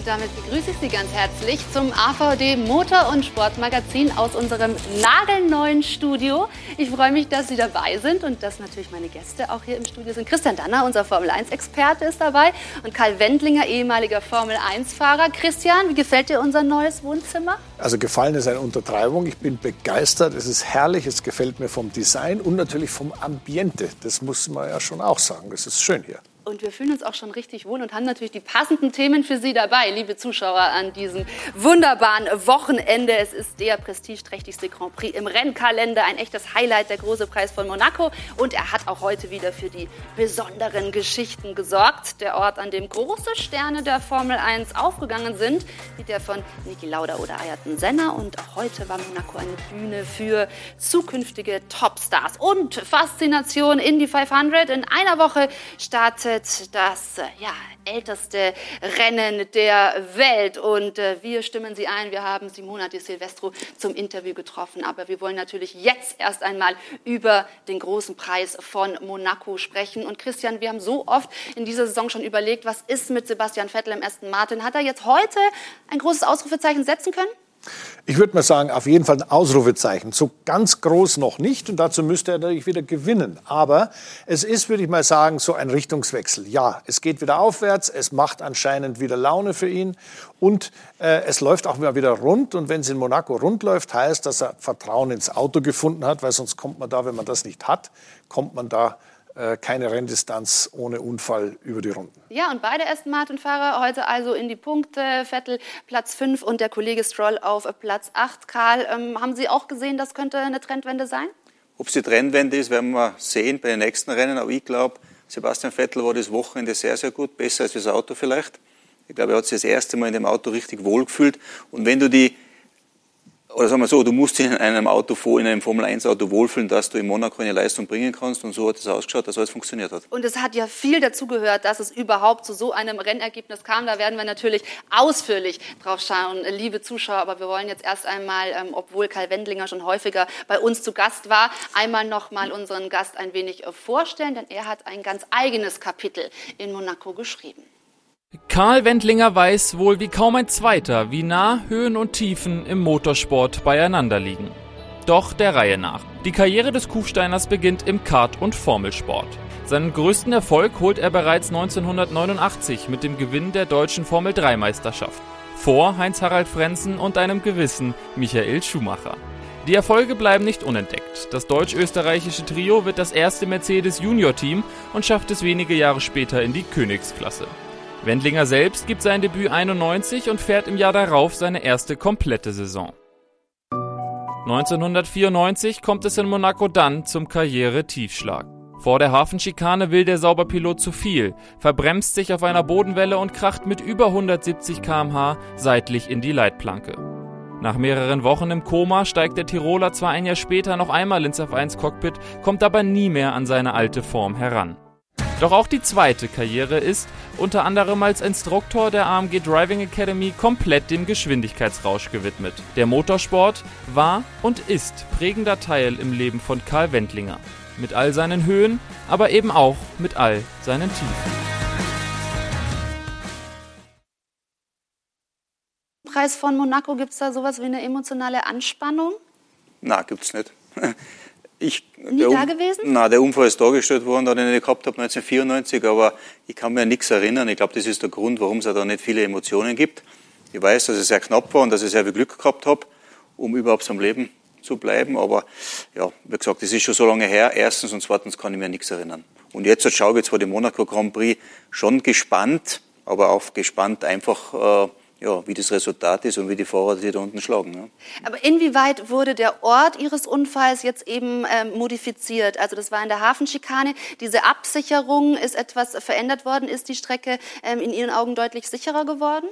Und damit begrüße ich Sie ganz herzlich zum AVD Motor- und Sportmagazin aus unserem nagelneuen Studio. Ich freue mich, dass Sie dabei sind und dass natürlich meine Gäste auch hier im Studio sind. Christian Danner, unser Formel-1-Experte, ist dabei und Karl Wendlinger, ehemaliger Formel-1-Fahrer. Christian, wie gefällt dir unser neues Wohnzimmer? Also gefallen ist eine Untertreibung. Ich bin begeistert. Es ist herrlich. Es gefällt mir vom Design und natürlich vom Ambiente. Das muss man ja schon auch sagen. Es ist schön hier. Und wir fühlen uns auch schon richtig wohl und haben natürlich die passenden Themen für Sie dabei, liebe Zuschauer, an diesem wunderbaren Wochenende. Es ist der prestigeträchtigste Grand Prix im Rennkalender, ein echtes Highlight, der große Preis von Monaco. Und er hat auch heute wieder für die besonderen Geschichten gesorgt. Der Ort, an dem große Sterne der Formel 1 aufgegangen sind, wie der von Niki Lauda oder Ayrton Senna. Und auch heute war Monaco eine Bühne für zukünftige Topstars. Und Faszination in die 500. In einer Woche startet das äh, ja, älteste Rennen der Welt. Und äh, wir stimmen Sie ein. Wir haben Simona Di Silvestro zum Interview getroffen. Aber wir wollen natürlich jetzt erst einmal über den großen Preis von Monaco sprechen. Und Christian, wir haben so oft in dieser Saison schon überlegt, was ist mit Sebastian Vettel im Aston Martin? Hat er jetzt heute ein großes Ausrufezeichen setzen können? Ich würde mal sagen, auf jeden Fall ein Ausrufezeichen. So ganz groß noch nicht und dazu müsste er natürlich wieder gewinnen. Aber es ist, würde ich mal sagen, so ein Richtungswechsel. Ja, es geht wieder aufwärts, es macht anscheinend wieder Laune für ihn und äh, es läuft auch mal wieder rund. Und wenn es in Monaco rund läuft, heißt, dass er Vertrauen ins Auto gefunden hat, weil sonst kommt man da, wenn man das nicht hat, kommt man da keine Renndistanz ohne Unfall über die Runden. Ja, und beide Aston Martin-Fahrer heute also in die Punkte. Vettel Platz 5 und der Kollege Stroll auf Platz 8. Karl, ähm, haben Sie auch gesehen, das könnte eine Trendwende sein? Ob es die Trendwende ist, werden wir sehen bei den nächsten Rennen. Aber ich glaube, Sebastian Vettel war das Wochenende sehr, sehr gut, besser als das Auto vielleicht. Ich glaube, er hat sich das erste Mal in dem Auto richtig wohlgefühlt. Und wenn du die oder sagen wir so, du musst dich in einem Auto, in einem Formel-1-Auto wohlfühlen, dass du in Monaco eine Leistung bringen kannst. Und so hat es ausgeschaut, dass alles funktioniert hat. Und es hat ja viel dazu gehört, dass es überhaupt zu so einem Rennergebnis kam. Da werden wir natürlich ausführlich drauf schauen, liebe Zuschauer. Aber wir wollen jetzt erst einmal, ähm, obwohl Karl Wendlinger schon häufiger bei uns zu Gast war, einmal noch mal unseren Gast ein wenig äh, vorstellen, denn er hat ein ganz eigenes Kapitel in Monaco geschrieben. Karl Wendlinger weiß wohl wie kaum ein zweiter, wie nah Höhen und Tiefen im Motorsport beieinander liegen. Doch der Reihe nach. Die Karriere des Kufsteiners beginnt im Kart- und Formelsport. Seinen größten Erfolg holt er bereits 1989 mit dem Gewinn der deutschen Formel-3-Meisterschaft. Vor Heinz-Harald Frenzen und einem gewissen Michael Schumacher. Die Erfolge bleiben nicht unentdeckt. Das deutsch-österreichische Trio wird das erste Mercedes Junior Team und schafft es wenige Jahre später in die Königsklasse. Wendlinger selbst gibt sein Debüt 91 und fährt im Jahr darauf seine erste komplette Saison. 1994 kommt es in Monaco dann zum Karriere-Tiefschlag. Vor der Hafenschikane will der Sauberpilot zu viel, verbremst sich auf einer Bodenwelle und kracht mit über 170 km/h seitlich in die Leitplanke. Nach mehreren Wochen im Koma steigt der Tiroler zwar ein Jahr später noch einmal ins F1 Cockpit, kommt aber nie mehr an seine alte Form heran. Doch auch die zweite Karriere ist, unter anderem als Instruktor der AMG Driving Academy, komplett dem Geschwindigkeitsrausch gewidmet. Der Motorsport war und ist prägender Teil im Leben von Karl Wendlinger. Mit all seinen Höhen, aber eben auch mit all seinen Tiefen. Preis von Monaco, gibt es da sowas wie eine emotionale Anspannung? Na, gibt's nicht. Ich, Nie da gewesen? Nein, der Unfall ist dargestellt worden, den ich gehabt habe 1994, aber ich kann mir an nichts erinnern. Ich glaube, das ist der Grund, warum es da nicht viele Emotionen gibt. Ich weiß, dass es sehr knapp war und dass ich sehr viel Glück gehabt habe, um überhaupt am Leben zu bleiben. Aber ja, wie gesagt, das ist schon so lange her. Erstens und zweitens kann ich mir an nichts erinnern. Und jetzt schaue ich jetzt vor dem Monaco Grand Prix schon gespannt, aber auch gespannt einfach äh, ja, wie das Resultat ist und wie die Fahrer sich da unten schlagen. Ne? Aber inwieweit wurde der Ort Ihres Unfalls jetzt eben ähm, modifiziert? Also das war in der Hafenschikane. Diese Absicherung ist etwas verändert worden. Ist die Strecke ähm, in Ihren Augen deutlich sicherer geworden?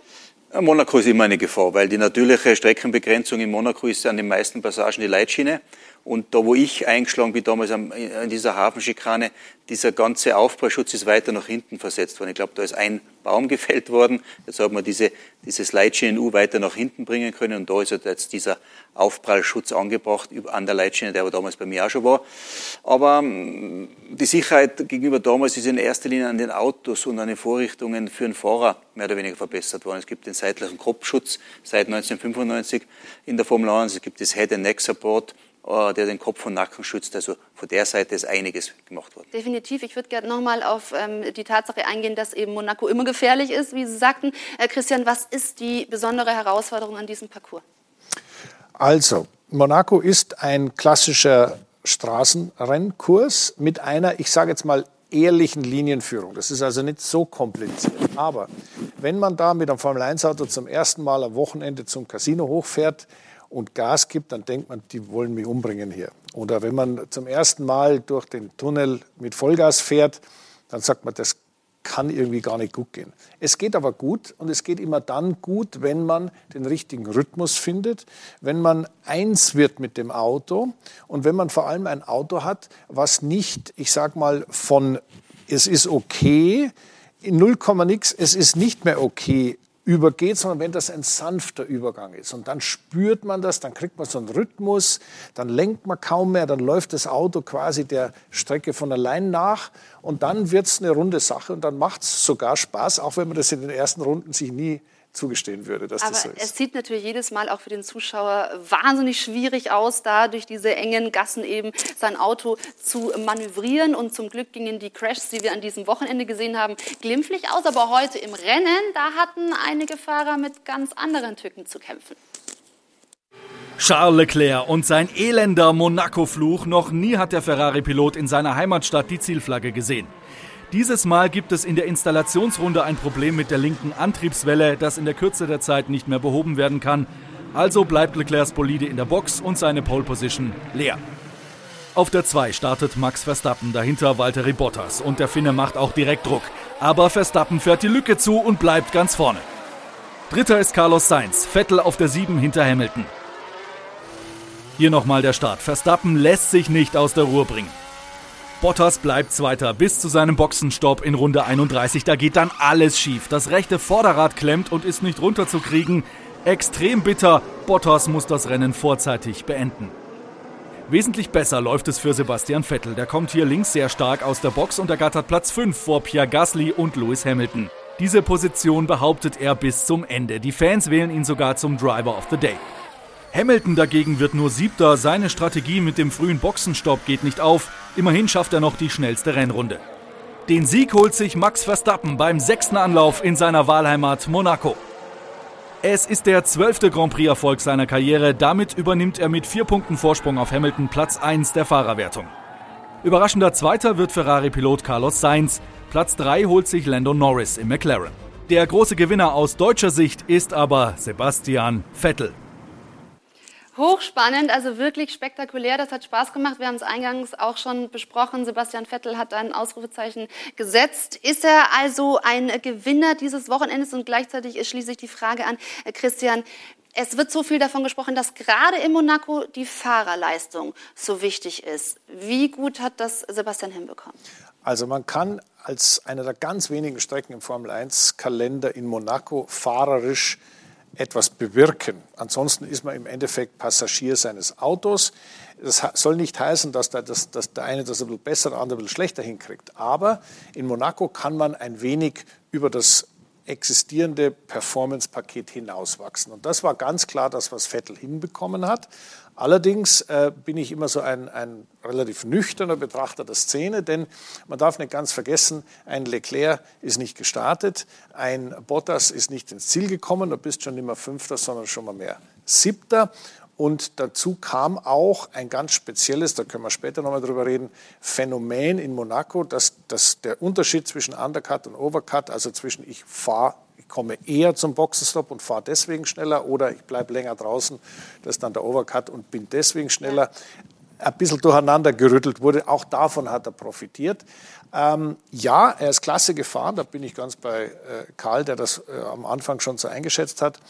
Monaco ist immer eine Gefahr, weil die natürliche Streckenbegrenzung in Monaco ist an den meisten Passagen die Leitschiene. Und da, wo ich eingeschlagen bin, damals in dieser Hafenschikane, dieser ganze Aufprallschutz ist weiter nach hinten versetzt worden. Ich glaube, da ist ein Baum gefällt worden. Jetzt hat man diese, dieses Leitschienen-U weiter nach hinten bringen können. Und da ist jetzt dieser Aufprallschutz angebracht an der Leitschiene, der aber damals bei mir auch schon war. Aber ähm, die Sicherheit gegenüber damals ist in erster Linie an den Autos und an den Vorrichtungen für den Fahrer mehr oder weniger verbessert worden. Es gibt den seitlichen Kopfschutz seit 1995 in der Formel 1. Es gibt das Head-and-Neck-Support der den Kopf und Nacken schützt. Also von der Seite ist einiges gemacht worden. Definitiv. Ich würde gerne nochmal auf ähm, die Tatsache eingehen, dass eben Monaco immer gefährlich ist, wie Sie sagten. Äh, Christian, was ist die besondere Herausforderung an diesem Parcours? Also, Monaco ist ein klassischer Straßenrennkurs mit einer, ich sage jetzt mal, ehrlichen Linienführung. Das ist also nicht so kompliziert. Aber wenn man da mit einem Formel-1-Auto zum ersten Mal am Wochenende zum Casino hochfährt, und Gas gibt, dann denkt man, die wollen mich umbringen hier. Oder wenn man zum ersten Mal durch den Tunnel mit Vollgas fährt, dann sagt man, das kann irgendwie gar nicht gut gehen. Es geht aber gut und es geht immer dann gut, wenn man den richtigen Rhythmus findet, wenn man eins wird mit dem Auto und wenn man vor allem ein Auto hat, was nicht, ich sag mal, von es ist okay, in 0, nix, es ist nicht mehr okay übergeht, sondern wenn das ein sanfter Übergang ist. Und dann spürt man das, dann kriegt man so einen Rhythmus, dann lenkt man kaum mehr, dann läuft das Auto quasi der Strecke von allein nach und dann wird es eine runde Sache und dann macht es sogar Spaß, auch wenn man das in den ersten Runden sich nie zugestehen würde, dass Aber das so ist. Es sieht natürlich jedes Mal auch für den Zuschauer wahnsinnig schwierig aus, da durch diese engen Gassen eben sein Auto zu manövrieren. Und zum Glück gingen die Crashs, die wir an diesem Wochenende gesehen haben, glimpflich aus. Aber heute im Rennen, da hatten einige Fahrer mit ganz anderen Tücken zu kämpfen. Charles Leclerc und sein elender Monaco-Fluch. Noch nie hat der Ferrari-Pilot in seiner Heimatstadt die Zielflagge gesehen. Dieses Mal gibt es in der Installationsrunde ein Problem mit der linken Antriebswelle, das in der Kürze der Zeit nicht mehr behoben werden kann. Also bleibt Leclercs Bolide in der Box und seine Pole Position leer. Auf der 2 startet Max Verstappen, dahinter Valtteri Bottas und der Finne macht auch direkt Druck. Aber Verstappen fährt die Lücke zu und bleibt ganz vorne. Dritter ist Carlos Sainz, Vettel auf der 7 hinter Hamilton. Hier nochmal der Start. Verstappen lässt sich nicht aus der Ruhe bringen. Bottas bleibt Zweiter bis zu seinem Boxenstopp in Runde 31. Da geht dann alles schief. Das rechte Vorderrad klemmt und ist nicht runterzukriegen. Extrem bitter. Bottas muss das Rennen vorzeitig beenden. Wesentlich besser läuft es für Sebastian Vettel. Der kommt hier links sehr stark aus der Box und ergattert Platz 5 vor Pierre Gasly und Lewis Hamilton. Diese Position behauptet er bis zum Ende. Die Fans wählen ihn sogar zum Driver of the Day. Hamilton dagegen wird nur Siebter. Seine Strategie mit dem frühen Boxenstopp geht nicht auf. Immerhin schafft er noch die schnellste Rennrunde. Den Sieg holt sich Max Verstappen beim sechsten Anlauf in seiner Wahlheimat Monaco. Es ist der zwölfte Grand Prix-Erfolg seiner Karriere. Damit übernimmt er mit vier Punkten Vorsprung auf Hamilton Platz 1 der Fahrerwertung. Überraschender Zweiter wird Ferrari-Pilot Carlos Sainz. Platz 3 holt sich Lando Norris im McLaren. Der große Gewinner aus deutscher Sicht ist aber Sebastian Vettel. Hochspannend, also wirklich spektakulär. Das hat Spaß gemacht. Wir haben es eingangs auch schon besprochen. Sebastian Vettel hat ein Ausrufezeichen gesetzt. Ist er also ein Gewinner dieses Wochenendes? Und gleichzeitig schließe ich die Frage an, äh, Christian, es wird so viel davon gesprochen, dass gerade in Monaco die Fahrerleistung so wichtig ist. Wie gut hat das Sebastian hinbekommen? Also man kann als einer der ganz wenigen Strecken im Formel 1 Kalender in Monaco fahrerisch etwas bewirken. Ansonsten ist man im Endeffekt Passagier seines Autos. Das soll nicht heißen, dass der, dass, dass der eine das ein bisschen besser, der andere ein bisschen schlechter hinkriegt. Aber in Monaco kann man ein wenig über das existierende Performance-Paket hinauswachsen. Und das war ganz klar das, was Vettel hinbekommen hat. Allerdings äh, bin ich immer so ein, ein relativ nüchterner Betrachter der Szene, denn man darf nicht ganz vergessen, ein Leclerc ist nicht gestartet, ein Bottas ist nicht ins Ziel gekommen, du bist schon nicht mehr Fünfter, sondern schon mal mehr Siebter. Und dazu kam auch ein ganz spezielles, da können wir später nochmal drüber reden, Phänomen in Monaco, dass, dass der Unterschied zwischen Undercut und Overcut, also zwischen ich fahre, ich komme eher zum Boxenstopp und fahre deswegen schneller oder ich bleibe länger draußen, das ist dann der Overcut und bin deswegen schneller. Ein bisschen durcheinander gerüttelt wurde, auch davon hat er profitiert. Ähm, ja, er ist klasse gefahren, da bin ich ganz bei äh, Karl, der das äh, am Anfang schon so eingeschätzt hat.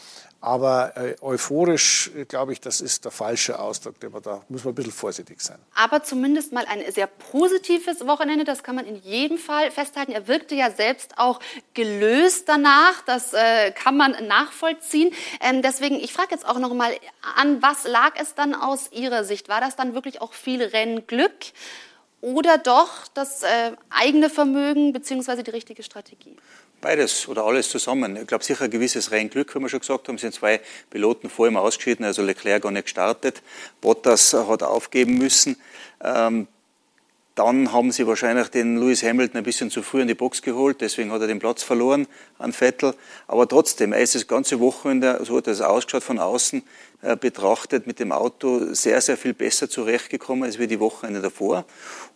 Aber äh, euphorisch, glaube ich, das ist der falsche Ausdruck. Da muss man ein bisschen vorsichtig sein. Aber zumindest mal ein sehr positives Wochenende, das kann man in jedem Fall festhalten. Er wirkte ja selbst auch gelöst danach, das äh, kann man nachvollziehen. Ähm, deswegen, ich frage jetzt auch noch mal an, was lag es dann aus Ihrer Sicht? War das dann wirklich auch viel Rennglück oder doch das äh, eigene Vermögen bzw. die richtige Strategie? Beides oder alles zusammen. Ich glaube sicher ein gewisses Rennglück, wie wir schon gesagt haben. Es sind zwei Piloten vor ihm ausgeschieden, also Leclerc gar nicht gestartet. Bottas hat aufgeben müssen. Ähm, dann haben sie wahrscheinlich den Lewis Hamilton ein bisschen zu früh in die Box geholt, deswegen hat er den Platz verloren an Vettel. Aber trotzdem, er ist das ganze Wochenende, so hat er es ausgeschaut von außen äh, betrachtet, mit dem Auto sehr, sehr viel besser zurechtgekommen als wir die Wochenende davor.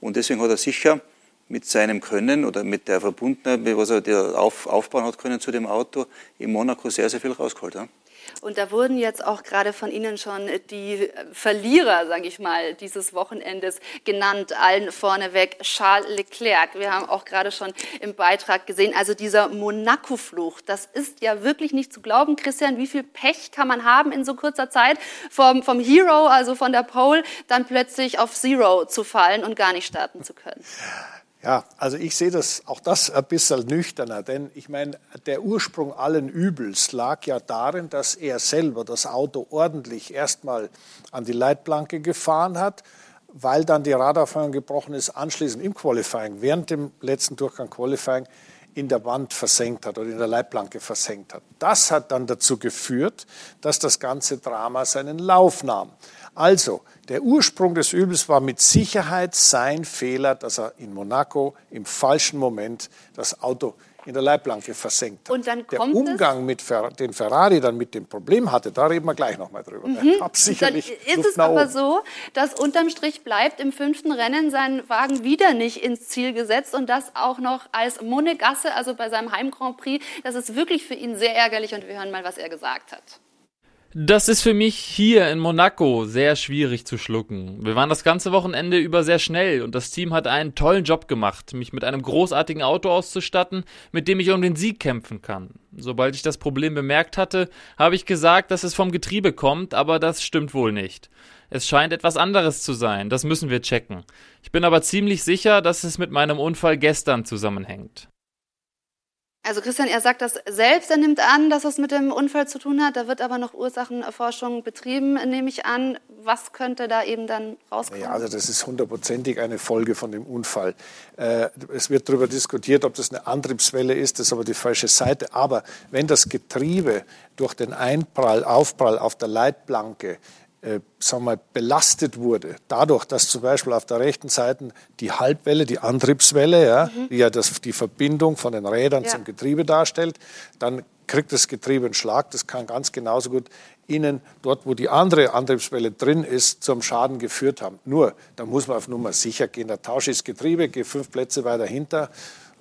Und deswegen hat er sicher mit seinem Können oder mit der Verbundenheit, was er auf, aufbauen hat können zu dem Auto, in Monaco sehr, sehr viel rausgeholt. Ja. Und da wurden jetzt auch gerade von Ihnen schon die Verlierer, sage ich mal, dieses Wochenendes genannt. Allen vorneweg Charles Leclerc. Wir haben auch gerade schon im Beitrag gesehen, also dieser Monaco-Fluch, das ist ja wirklich nicht zu glauben. Christian, wie viel Pech kann man haben in so kurzer Zeit vom, vom Hero, also von der Pole, dann plötzlich auf Zero zu fallen und gar nicht starten zu können? Ja, also ich sehe das auch das ein bisschen nüchterner, denn ich meine, der Ursprung allen Übels lag ja darin, dass er selber das Auto ordentlich erstmal an die Leitplanke gefahren hat, weil dann die Radarfeuerung gebrochen ist, anschließend im Qualifying, während dem letzten Durchgang Qualifying, in der Wand versenkt hat oder in der Leitplanke versenkt hat. Das hat dann dazu geführt, dass das ganze Drama seinen Lauf nahm. Also, der Ursprung des Übels war mit Sicherheit sein Fehler, dass er in Monaco im falschen Moment das Auto in der Leitplanke versenkt hat. Und dann der Umgang mit Fer den Ferrari dann mit dem Problem hatte, da reden wir gleich nochmal drüber. Mhm. Sicherlich dann ist es aber so, dass unterm Strich bleibt im fünften Rennen sein Wagen wieder nicht ins Ziel gesetzt und das auch noch als Monegasse, also bei seinem Heim Grand Prix. Das ist wirklich für ihn sehr ärgerlich und wir hören mal, was er gesagt hat. Das ist für mich hier in Monaco sehr schwierig zu schlucken. Wir waren das ganze Wochenende über sehr schnell und das Team hat einen tollen Job gemacht, mich mit einem großartigen Auto auszustatten, mit dem ich um den Sieg kämpfen kann. Sobald ich das Problem bemerkt hatte, habe ich gesagt, dass es vom Getriebe kommt, aber das stimmt wohl nicht. Es scheint etwas anderes zu sein, das müssen wir checken. Ich bin aber ziemlich sicher, dass es mit meinem Unfall gestern zusammenhängt. Also Christian, er sagt das selbst, er nimmt an, dass es mit dem Unfall zu tun hat. Da wird aber noch Ursachenforschung betrieben, nehme ich an. Was könnte da eben dann rauskommen? Ja, also das ist hundertprozentig eine Folge von dem Unfall. Äh, es wird darüber diskutiert, ob das eine Antriebswelle ist, das ist aber die falsche Seite. Aber wenn das Getriebe durch den Einprall, Aufprall auf der Leitplanke äh, sagen wir, belastet wurde, dadurch, dass zum Beispiel auf der rechten Seite die Halbwelle, die Antriebswelle, ja, mhm. die ja das, die Verbindung von den Rädern ja. zum Getriebe darstellt, dann kriegt das Getriebe einen Schlag. Das kann ganz genauso gut innen, dort wo die andere Antriebswelle drin ist, zum Schaden geführt haben. Nur, da muss man auf Nummer sicher gehen. Da tausche ich das Getriebe, gehe fünf Plätze weiter hinter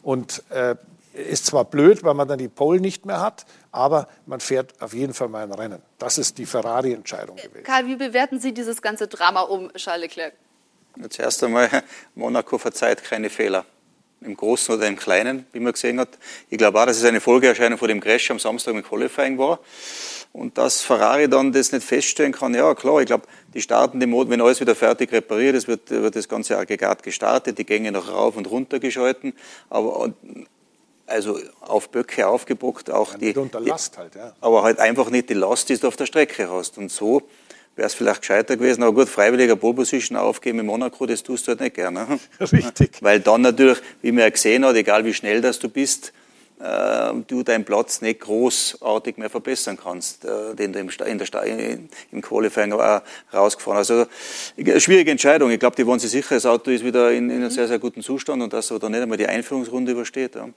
und äh, ist zwar blöd, weil man dann die Pole nicht mehr hat, aber man fährt auf jeden Fall mal ein Rennen. Das ist die Ferrari-Entscheidung gewesen. Karl, wie bewerten Sie dieses ganze Drama um Charles Leclerc? Zuerst einmal, Monaco verzeiht keine Fehler. Im Großen oder im Kleinen, wie man gesehen hat. Ich glaube auch, dass es eine Folgeerscheinung vor dem Crash am Samstag im Qualifying war. Und dass Ferrari dann das nicht feststellen kann, ja klar, ich glaube, die starten den Motor, wenn alles wieder fertig repariert ist, wird, wird das ganze Aggregat gestartet, die Gänge noch rauf und runter geschalten. Aber also auf Böcke aufgebockt, auch ja, die, unter Last halt, ja. aber halt einfach nicht die Last, die du auf der Strecke hast. Und so wäre es vielleicht gescheiter gewesen. Aber gut, freiwilliger Pole Position aufgeben in Monaco, das tust du halt nicht gerne. Richtig. Weil dann natürlich, wie man ja gesehen hat, egal wie schnell das du bist, äh, du deinen Platz nicht großartig mehr verbessern kannst, äh, den du im, in der, in, im Qualifying rausgefahren hast. Also eine schwierige Entscheidung. Ich glaube, die wollen sich sicher, das Auto ist wieder in, in einem sehr, sehr guten Zustand und dass er dann nicht einmal die Einführungsrunde übersteht. Ja.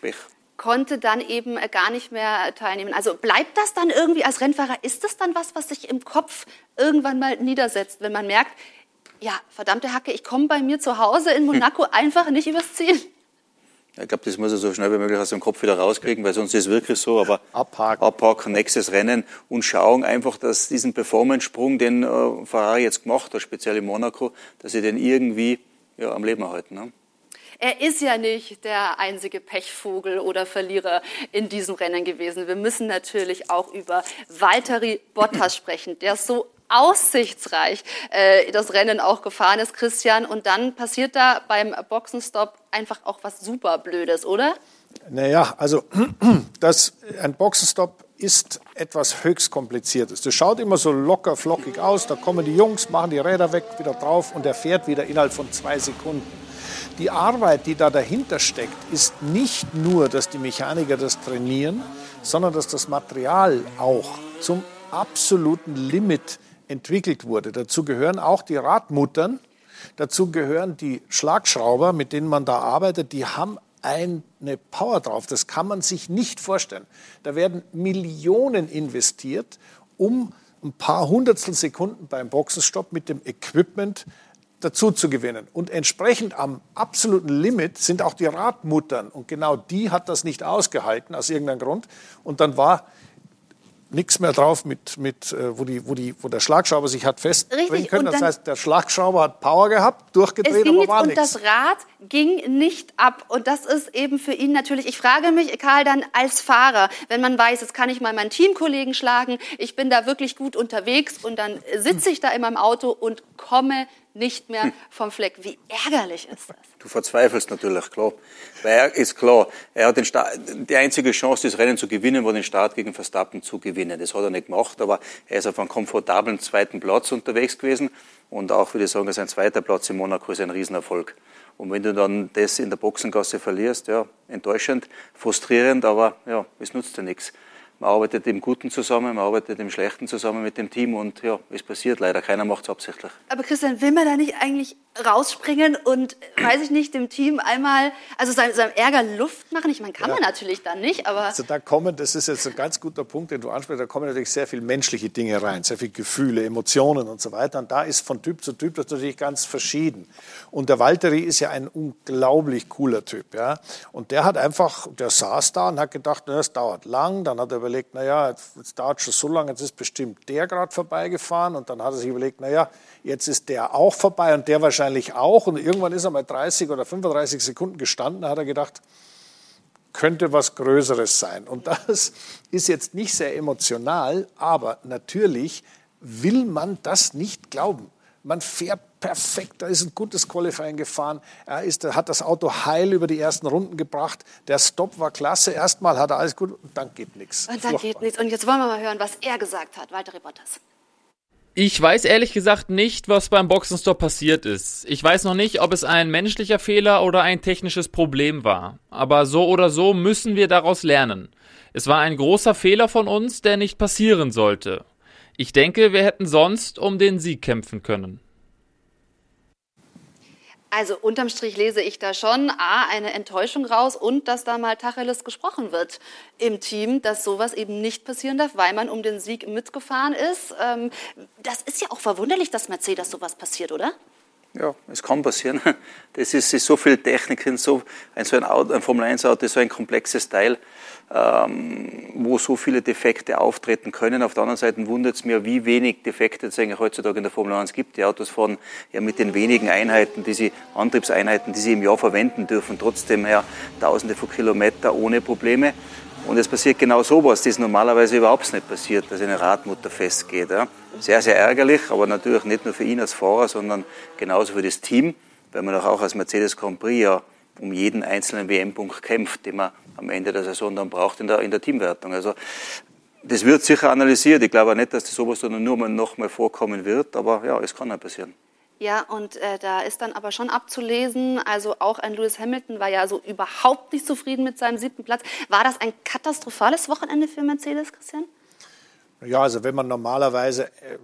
Pech konnte dann eben äh, gar nicht mehr teilnehmen. Also bleibt das dann irgendwie als Rennfahrer, ist das dann was, was sich im Kopf irgendwann mal niedersetzt, wenn man merkt, ja, verdammte Hacke, ich komme bei mir zu Hause in Monaco hm. einfach nicht übers Ziel? Ich glaube, das muss er so schnell wie möglich aus dem Kopf wieder rauskriegen, weil sonst ist es wirklich so. Aber abhaken, abhaken nächstes Rennen und schauen einfach, dass diesen Performance-Sprung, den äh, Ferrari jetzt gemacht hat, speziell in Monaco, dass sie den irgendwie ja, am Leben erhalten. Ne? Er ist ja nicht der einzige Pechvogel oder Verlierer in diesem Rennen gewesen. Wir müssen natürlich auch über Valtteri Bottas sprechen, der so aussichtsreich äh, das Rennen auch gefahren ist, Christian. Und dann passiert da beim Boxenstopp einfach auch was super Blödes, oder? Naja, also das, ein Boxenstopp ist etwas höchst Kompliziertes. Das schaut immer so locker, flockig aus. Da kommen die Jungs, machen die Räder weg, wieder drauf und er fährt wieder innerhalb von zwei Sekunden. Die Arbeit, die da dahinter steckt, ist nicht nur, dass die Mechaniker das trainieren, sondern dass das Material auch zum absoluten Limit entwickelt wurde. Dazu gehören auch die Radmuttern, dazu gehören die Schlagschrauber, mit denen man da arbeitet, die haben eine Power drauf. Das kann man sich nicht vorstellen. Da werden Millionen investiert, um ein paar Hundertstel Sekunden beim Boxenstopp mit dem Equipment dazu zu gewinnen. Und entsprechend am absoluten Limit sind auch die Radmuttern. Und genau die hat das nicht ausgehalten aus irgendeinem Grund. Und dann war nichts mehr drauf, mit, mit, äh, wo, die, wo, die, wo der Schlagschrauber sich hat festdrehen können. Das heißt, der Schlagschrauber hat Power gehabt, durchgedreht, aber war nichts. Und das Rad ging nicht ab. Und das ist eben für ihn natürlich, ich frage mich, Karl, dann als Fahrer, wenn man weiß, jetzt kann ich mal meinen Teamkollegen schlagen, ich bin da wirklich gut unterwegs und dann sitze ich da in meinem Auto und komme nicht mehr vom Fleck. Wie ärgerlich ist das? Du verzweifelst natürlich, klar. Weil er ist klar, er hat den Start, die einzige Chance, das Rennen zu gewinnen, war den Start gegen Verstappen zu gewinnen. Das hat er nicht gemacht, aber er ist auf einem komfortablen zweiten Platz unterwegs gewesen. Und auch, würde ich sagen, sein zweiter Platz in Monaco ist ein Riesenerfolg. Und wenn du dann das in der Boxengasse verlierst, ja, enttäuschend, frustrierend, aber ja, es nutzt dir nichts man arbeitet im Guten zusammen, man arbeitet im Schlechten zusammen mit dem Team und ja, es passiert leider. Keiner macht es absichtlich. Aber Christian, will man da nicht eigentlich rausspringen und, weiß ich nicht, dem Team einmal, also seinem, seinem Ärger Luft machen? Ich meine, kann ja. man natürlich dann nicht, aber... Also da kommen, das ist jetzt ein ganz guter Punkt, den du ansprichst, da kommen natürlich sehr viele menschliche Dinge rein, sehr viele Gefühle, Emotionen und so weiter. Und da ist von Typ zu Typ das natürlich ganz verschieden. Und der Walteri ist ja ein unglaublich cooler Typ, ja. Und der hat einfach, der saß da und hat gedacht, na, das dauert lang, dann hat er überlegt, naja, jetzt dauert schon so lange, jetzt ist bestimmt der gerade vorbeigefahren und dann hat er sich überlegt, naja, jetzt ist der auch vorbei und der wahrscheinlich auch und irgendwann ist er mal 30 oder 35 Sekunden gestanden, da hat er gedacht, könnte was Größeres sein. Und das ist jetzt nicht sehr emotional, aber natürlich will man das nicht glauben. Man fährt perfekt, da ist ein gutes Qualifying gefahren. Er ist, hat das Auto heil über die ersten Runden gebracht. Der Stopp war klasse. Erstmal hat er alles gut und dann geht nichts. Und dann geht nichts. Und jetzt wollen wir mal hören, was er gesagt hat. Walter Bottas. Ich weiß ehrlich gesagt nicht, was beim Boxenstopp passiert ist. Ich weiß noch nicht, ob es ein menschlicher Fehler oder ein technisches Problem war. Aber so oder so müssen wir daraus lernen. Es war ein großer Fehler von uns, der nicht passieren sollte. Ich denke, wir hätten sonst um den Sieg kämpfen können. Also unterm Strich lese ich da schon A, eine Enttäuschung raus und dass da mal Tacheles gesprochen wird im Team, dass sowas eben nicht passieren darf, weil man um den Sieg mitgefahren ist. Ähm, das ist ja auch verwunderlich, dass Mercedes sowas passiert, oder? Ja, es kann passieren. Das ist, ist so viel Technik, so ein, so ein, Auto, ein Formel-1-Auto ist so ein komplexes Teil ähm, wo so viele Defekte auftreten können. Auf der anderen Seite wundert es mir, wie wenig Defekte es eigentlich heutzutage in der Formel 1 gibt. Die Autos fahren ja mit den wenigen Einheiten, die sie, Antriebseinheiten, die sie im Jahr verwenden dürfen, trotzdem ja tausende von Kilometern ohne Probleme. Und es passiert genau sowas, das normalerweise überhaupt nicht passiert, dass eine Radmutter festgeht. Ja. Sehr, sehr ärgerlich, aber natürlich nicht nur für ihn als Fahrer, sondern genauso für das Team, weil man auch als Mercedes Grand Prix ja um jeden einzelnen WM-Punkt kämpft, den man am Ende der Saison dann braucht in der, in der Teamwertung. Also das wird sicher analysiert. Ich glaube auch nicht, dass das sowas dann nur mal noch mal vorkommen wird, aber ja, es kann ja passieren. Ja, und äh, da ist dann aber schon abzulesen, also auch ein Lewis Hamilton war ja so überhaupt nicht zufrieden mit seinem siebten Platz. War das ein katastrophales Wochenende für Mercedes, Christian? Ja, also wenn man normalerweise äh,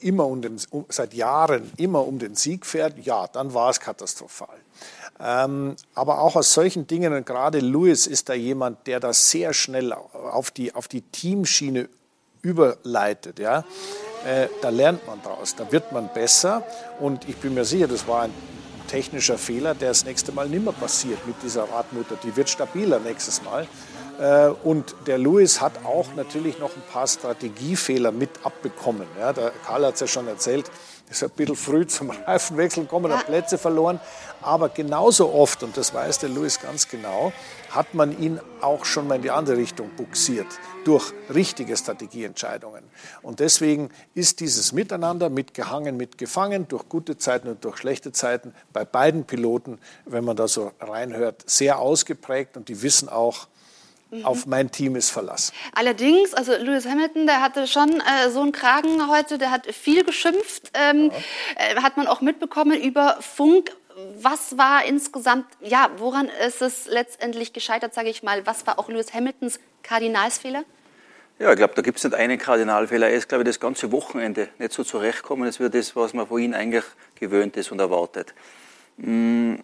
immer um den, um, seit Jahren immer um den Sieg fährt, ja, dann war es katastrophal. Ähm, aber auch aus solchen Dingen, und gerade Lewis ist da jemand, der das sehr schnell auf die, auf die Teamschiene überleitet. Ja? Äh, da lernt man draus, da wird man besser. Und ich bin mir sicher, das war ein technischer Fehler, der das nächste Mal nimmer passiert mit dieser Radmutter. Die wird stabiler nächstes Mal. Äh, und der Lewis hat auch natürlich noch ein paar Strategiefehler mit abbekommen. Ja, der Karl hat es ja schon erzählt, ist ein bisschen früh zum Reifenwechsel gekommen, hat Plätze verloren. Aber genauso oft, und das weiß der Lewis ganz genau, hat man ihn auch schon mal in die andere Richtung buxiert durch richtige Strategieentscheidungen. Und deswegen ist dieses Miteinander mitgehangen, mitgefangen, durch gute Zeiten und durch schlechte Zeiten bei beiden Piloten, wenn man da so reinhört, sehr ausgeprägt. Und die wissen auch, Mhm. Auf mein Team ist Verlass. Allerdings, also Lewis Hamilton, der hatte schon äh, so einen Kragen heute, der hat viel geschimpft, ähm, ja. äh, hat man auch mitbekommen über Funk. Was war insgesamt, ja, woran ist es letztendlich gescheitert, sage ich mal? Was war auch Lewis Hamiltons Kardinalsfehler? Ja, ich glaube, da gibt es nicht einen Kardinalfehler. Er ist, glaube ich, das ganze Wochenende nicht so zurechtkommen. Das wird das, was man von ihm eigentlich gewöhnt ist und erwartet. Mm,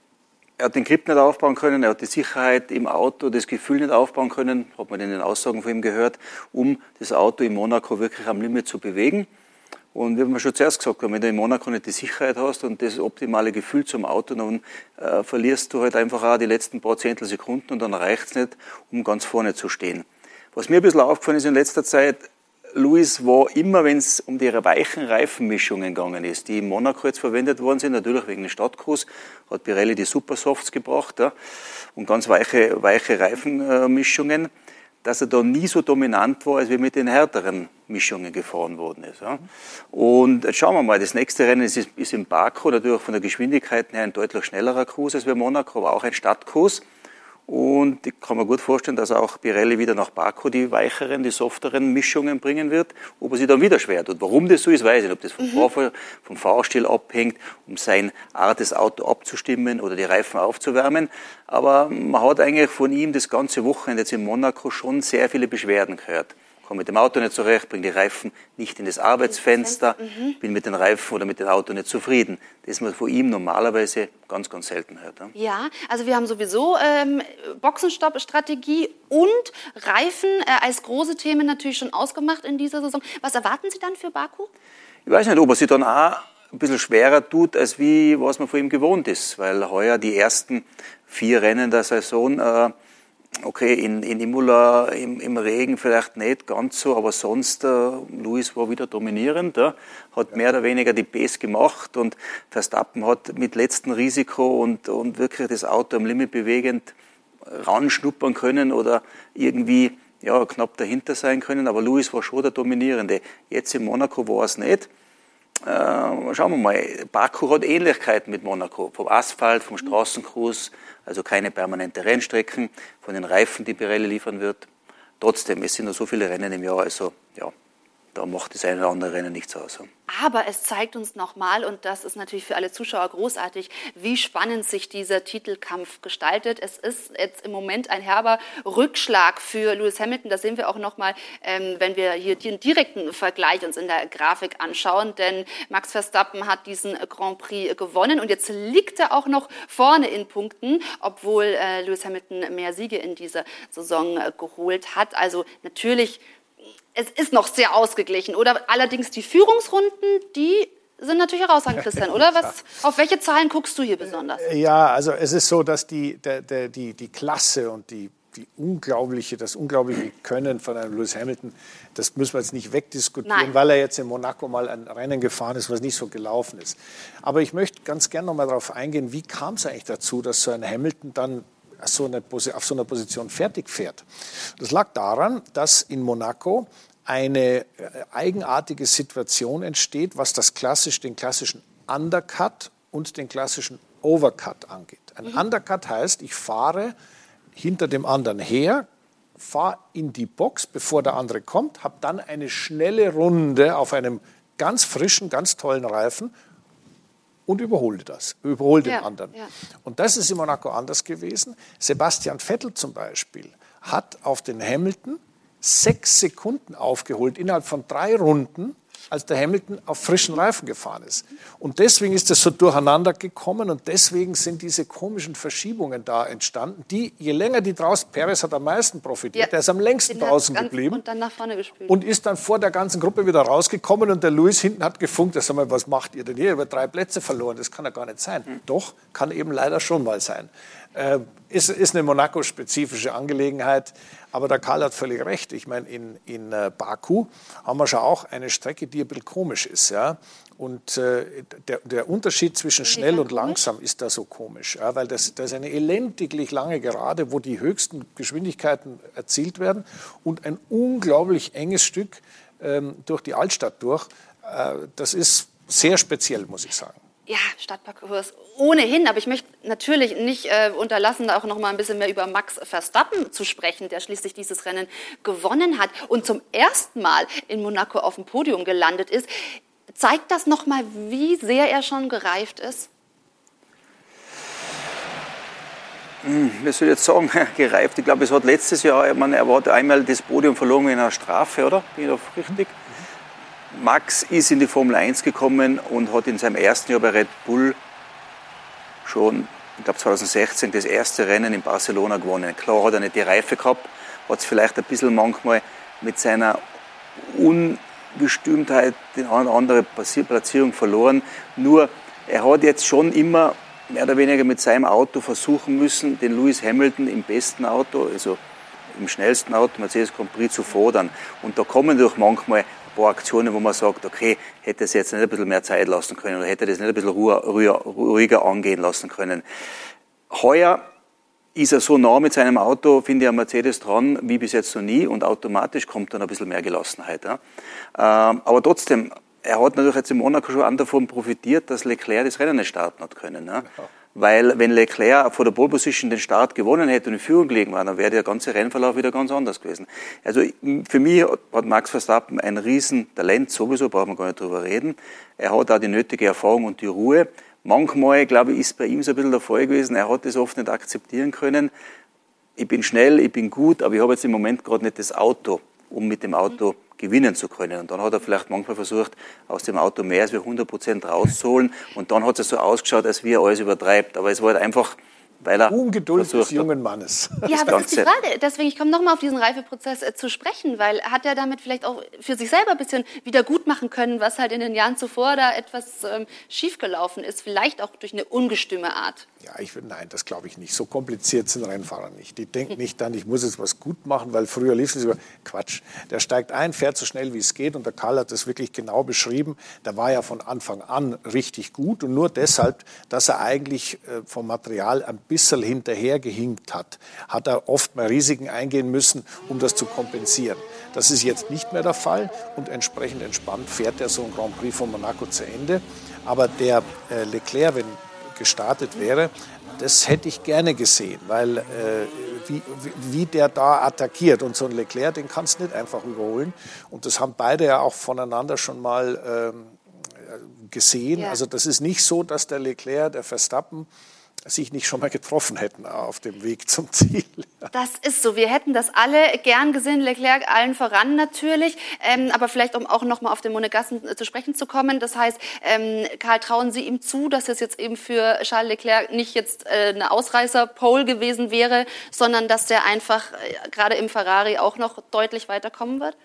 er hat den Grip nicht aufbauen können, er hat die Sicherheit im Auto, das Gefühl nicht aufbauen können, hat man in den Aussagen von ihm gehört, um das Auto in Monaco wirklich am Limit zu bewegen. Und wie wir schon zuerst gesagt haben, wenn du in Monaco nicht die Sicherheit hast und das optimale Gefühl zum Auto, dann äh, verlierst du halt einfach auch die letzten paar Zehntelsekunden und dann reicht es nicht, um ganz vorne zu stehen. Was mir ein bisschen aufgefallen ist in letzter Zeit, Louis war immer, wenn es um die weichen Reifenmischungen gegangen ist, die in Monaco jetzt verwendet worden sind, natürlich wegen des Stadtkurs, hat Pirelli die Supersofts gebracht ja, und ganz weiche, weiche Reifenmischungen, dass er da nie so dominant war, als wie mit den härteren Mischungen gefahren worden ist. Ja. Und jetzt schauen wir mal, das nächste Rennen ist, ist in Baku, natürlich von der Geschwindigkeit her ein deutlich schnellerer Kurs als bei Monaco, aber auch ein Stadtkurs. Und ich kann mir gut vorstellen, dass auch Pirelli wieder nach Baku die weicheren, die softeren Mischungen bringen wird. Ob er sie dann wieder schwer tut. Warum das so ist, weiß ich nicht. Ob das vom, mhm. Fahr vom Fahrstil abhängt, um sein Art des Auto abzustimmen oder die Reifen aufzuwärmen. Aber man hat eigentlich von ihm das ganze Wochenende jetzt in Monaco schon sehr viele Beschwerden gehört komme mit dem Auto nicht zurecht, bringe die Reifen nicht in das Arbeitsfenster, mhm. bin mit den Reifen oder mit dem Auto nicht zufrieden. Das man von ihm normalerweise ganz, ganz selten hört. Ja, also wir haben sowieso ähm, Boxenstopp-Strategie und Reifen äh, als große Themen natürlich schon ausgemacht in dieser Saison. Was erwarten Sie dann für Baku? Ich weiß nicht, ob er sich dann auch ein bisschen schwerer tut, als wie was man von ihm gewohnt ist, weil heuer die ersten vier Rennen der Saison äh, Okay, in, in Imola im, im, Regen vielleicht nicht ganz so, aber sonst, äh, Luis war wieder dominierend, ja, hat mehr oder weniger die Pace gemacht und Verstappen hat mit letztem Risiko und, und wirklich das Auto am Limit bewegend ranschnuppern können oder irgendwie ja, knapp dahinter sein können, aber Luis war schon der Dominierende. Jetzt in Monaco war es nicht. Äh, schauen wir mal, Baku hat Ähnlichkeiten mit Monaco, vom Asphalt, vom Straßenkurs, also keine permanente Rennstrecken, von den Reifen, die Pirelli liefern wird. Trotzdem, es sind nur so viele Rennen im Jahr, also ja, da macht das eine oder andere Rennen nichts aus. Aber es zeigt uns nochmal, und das ist natürlich für alle Zuschauer großartig, wie spannend sich dieser Titelkampf gestaltet. Es ist jetzt im Moment ein herber Rückschlag für Lewis Hamilton. Das sehen wir auch nochmal, ähm, wenn wir hier den direkten Vergleich uns in der Grafik anschauen. Denn Max Verstappen hat diesen Grand Prix gewonnen und jetzt liegt er auch noch vorne in Punkten, obwohl äh, Lewis Hamilton mehr Siege in dieser Saison äh, geholt hat. Also natürlich es ist noch sehr ausgeglichen. Oder allerdings die Führungsrunden, die sind natürlich herausragend, Christian, oder? Was, auf welche Zahlen guckst du hier besonders? Ja, also es ist so, dass die, der, der, die, die Klasse und die, die unglaubliche, das unglaubliche Können von einem Lewis Hamilton, das müssen wir jetzt nicht wegdiskutieren, Nein. weil er jetzt in Monaco mal ein Rennen gefahren ist, was nicht so gelaufen ist. Aber ich möchte ganz gerne noch mal darauf eingehen, wie kam es eigentlich dazu, dass so ein Hamilton dann so eine, auf so einer Position fertig fährt. Das lag daran, dass in Monaco eine äh, eigenartige Situation entsteht, was das klassisch, den klassischen Undercut und den klassischen Overcut angeht. Ein mhm. Undercut heißt, ich fahre hinter dem anderen her, fahre in die Box, bevor der andere kommt, habe dann eine schnelle Runde auf einem ganz frischen, ganz tollen Reifen und überholte das, überholte ja, den anderen. Ja. Und das ist in Monaco anders gewesen. Sebastian Vettel zum Beispiel hat auf den Hamilton sechs Sekunden aufgeholt innerhalb von drei Runden als der Hamilton auf frischen Reifen gefahren ist. Und deswegen ist das so durcheinander gekommen und deswegen sind diese komischen Verschiebungen da entstanden, die, je länger die draußen, Perez hat am meisten profitiert, ja, der ist am längsten draußen geblieben und, dann nach vorne gespielt. und ist dann vor der ganzen Gruppe wieder rausgekommen und der Lewis hinten hat gefunkt, sag mal, was macht ihr denn hier, über drei Plätze verloren, das kann ja gar nicht sein. Mhm. Doch, kann eben leider schon mal sein. Äh, ist, ist eine Monaco-spezifische Angelegenheit. Aber der Karl hat völlig recht. Ich meine, in, in äh, Baku haben wir schon auch eine Strecke, die ein bisschen komisch ist. Ja? Und äh, der, der, Unterschied zwischen schnell und langsam ist da so komisch, ja? weil das, das ist eine elendiglich lange Gerade, wo die höchsten Geschwindigkeiten erzielt werden und ein unglaublich enges Stück ähm, durch die Altstadt durch. Äh, das ist sehr speziell, muss ich sagen ja, Stadtparcours ohnehin, aber ich möchte natürlich nicht äh, unterlassen, auch noch mal ein bisschen mehr über Max Verstappen zu sprechen, der schließlich dieses Rennen gewonnen hat und zum ersten Mal in Monaco auf dem Podium gelandet ist. Zeigt das noch mal, wie sehr er schon gereift ist? Hm, wie soll jetzt sagen, gereift. Ich glaube, es hat letztes Jahr, ich meine, er hat einmal das Podium verloren in einer Strafe, oder? Bin ich da richtig? Max ist in die Formel 1 gekommen und hat in seinem ersten Jahr bei Red Bull schon, ich glaube 2016, das erste Rennen in Barcelona gewonnen. Klar hat er nicht die Reife gehabt, hat es vielleicht ein bisschen manchmal mit seiner Ungestümtheit in eine andere Platzierung verloren. Nur er hat jetzt schon immer mehr oder weniger mit seinem Auto versuchen müssen, den Lewis Hamilton im besten Auto, also im schnellsten Auto, Mercedes Grand Prix, zu fordern. Und da kommen durch manchmal paar Aktionen, wo man sagt, okay, hätte es jetzt nicht ein bisschen mehr Zeit lassen können oder hätte das nicht ein bisschen ruhiger, ruhiger angehen lassen können. Heuer ist er so nah mit seinem Auto, finde ich, am Mercedes dran, wie bis jetzt noch nie und automatisch kommt dann ein bisschen mehr Gelassenheit. Ja. Ähm, aber trotzdem, er hat natürlich jetzt in Monaco schon davon profitiert, dass Leclerc das Rennen nicht starten hat können. Ja. Weil wenn Leclerc vor der Pole Position den Start gewonnen hätte und in Führung gelegen war, dann wäre der ganze Rennverlauf wieder ganz anders gewesen. Also für mich hat Max Verstappen ein Riesentalent, sowieso braucht man gar nicht drüber reden. Er hat auch die nötige Erfahrung und die Ruhe. Manchmal, glaube ich, ist bei ihm so ein bisschen der Fall gewesen, er hat das oft nicht akzeptieren können. Ich bin schnell, ich bin gut, aber ich habe jetzt im Moment gerade nicht das Auto, um mit dem Auto gewinnen zu können. Und dann hat er vielleicht manchmal versucht, aus dem Auto mehr als 100 Prozent rauszuholen. Und dann hat es so ausgeschaut, als wie er alles übertreibt. Aber es war halt einfach weil er Ungeduld des jungen Mannes. Ja, aber das ist die Frage. Deswegen, ich komme nochmal auf diesen Reifeprozess äh, zu sprechen, weil hat er damit vielleicht auch für sich selber ein bisschen wieder gut machen können, was halt in den Jahren zuvor da etwas ähm, schiefgelaufen ist, vielleicht auch durch eine ungestüme Art. Ja, ich würde, nein, das glaube ich nicht. So kompliziert sind Rennfahrer nicht. Die denken nicht dann, ich muss jetzt was gut machen, weil früher lief es über Quatsch. Der steigt ein, fährt so schnell wie es geht und der Karl hat das wirklich genau beschrieben. Der war ja von Anfang an richtig gut und nur deshalb, dass er eigentlich äh, vom Material ein bisschen hinterhergehinkt hat, hat er oft mal Risiken eingehen müssen, um das zu kompensieren. Das ist jetzt nicht mehr der Fall und entsprechend entspannt fährt er so ein Grand Prix von Monaco zu Ende. Aber der äh, Leclerc, wenn gestartet wäre, das hätte ich gerne gesehen, weil äh, wie, wie der da attackiert. Und so ein Leclerc, den kannst du nicht einfach überholen. Und das haben beide ja auch voneinander schon mal ähm, gesehen. Ja. Also das ist nicht so, dass der Leclerc, der Verstappen, sich nicht schon mal getroffen hätten auf dem Weg zum Ziel. Das ist so. Wir hätten das alle gern gesehen, Leclerc allen voran natürlich. Ähm, aber vielleicht, um auch noch mal auf den Monegassen äh, zu sprechen zu kommen. Das heißt, ähm, Karl, trauen Sie ihm zu, dass es jetzt eben für Charles Leclerc nicht jetzt äh, eine Ausreißer-Pole gewesen wäre, sondern dass der einfach äh, gerade im Ferrari auch noch deutlich weiterkommen wird?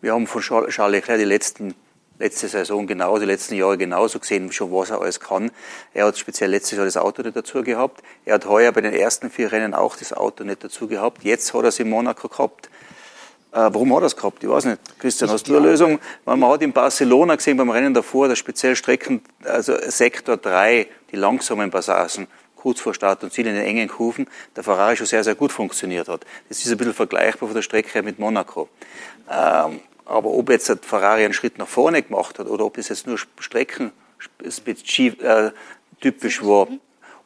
Wir haben von Charles Leclerc die letzten letzte Saison genau, die letzten Jahre genauso gesehen, schon was er alles kann. Er hat speziell letztes Jahr das Auto nicht dazu gehabt. Er hat heuer bei den ersten vier Rennen auch das Auto nicht dazu gehabt. Jetzt hat er es in Monaco gehabt. Äh, warum hat er es gehabt? Ich weiß nicht. Christian, hast du eine Lösung? Man hat in Barcelona gesehen beim Rennen davor, dass speziell Strecken, also Sektor 3, die langsamen Passagen, kurz vor Start und Ziel in den engen Kurven, der Ferrari schon sehr, sehr gut funktioniert hat. Das ist ein bisschen vergleichbar von der Strecke mit Monaco. Ähm, aber ob jetzt der Ferrari einen Schritt nach vorne gemacht hat oder ob es jetzt nur streckenspezifisch äh, typisch war,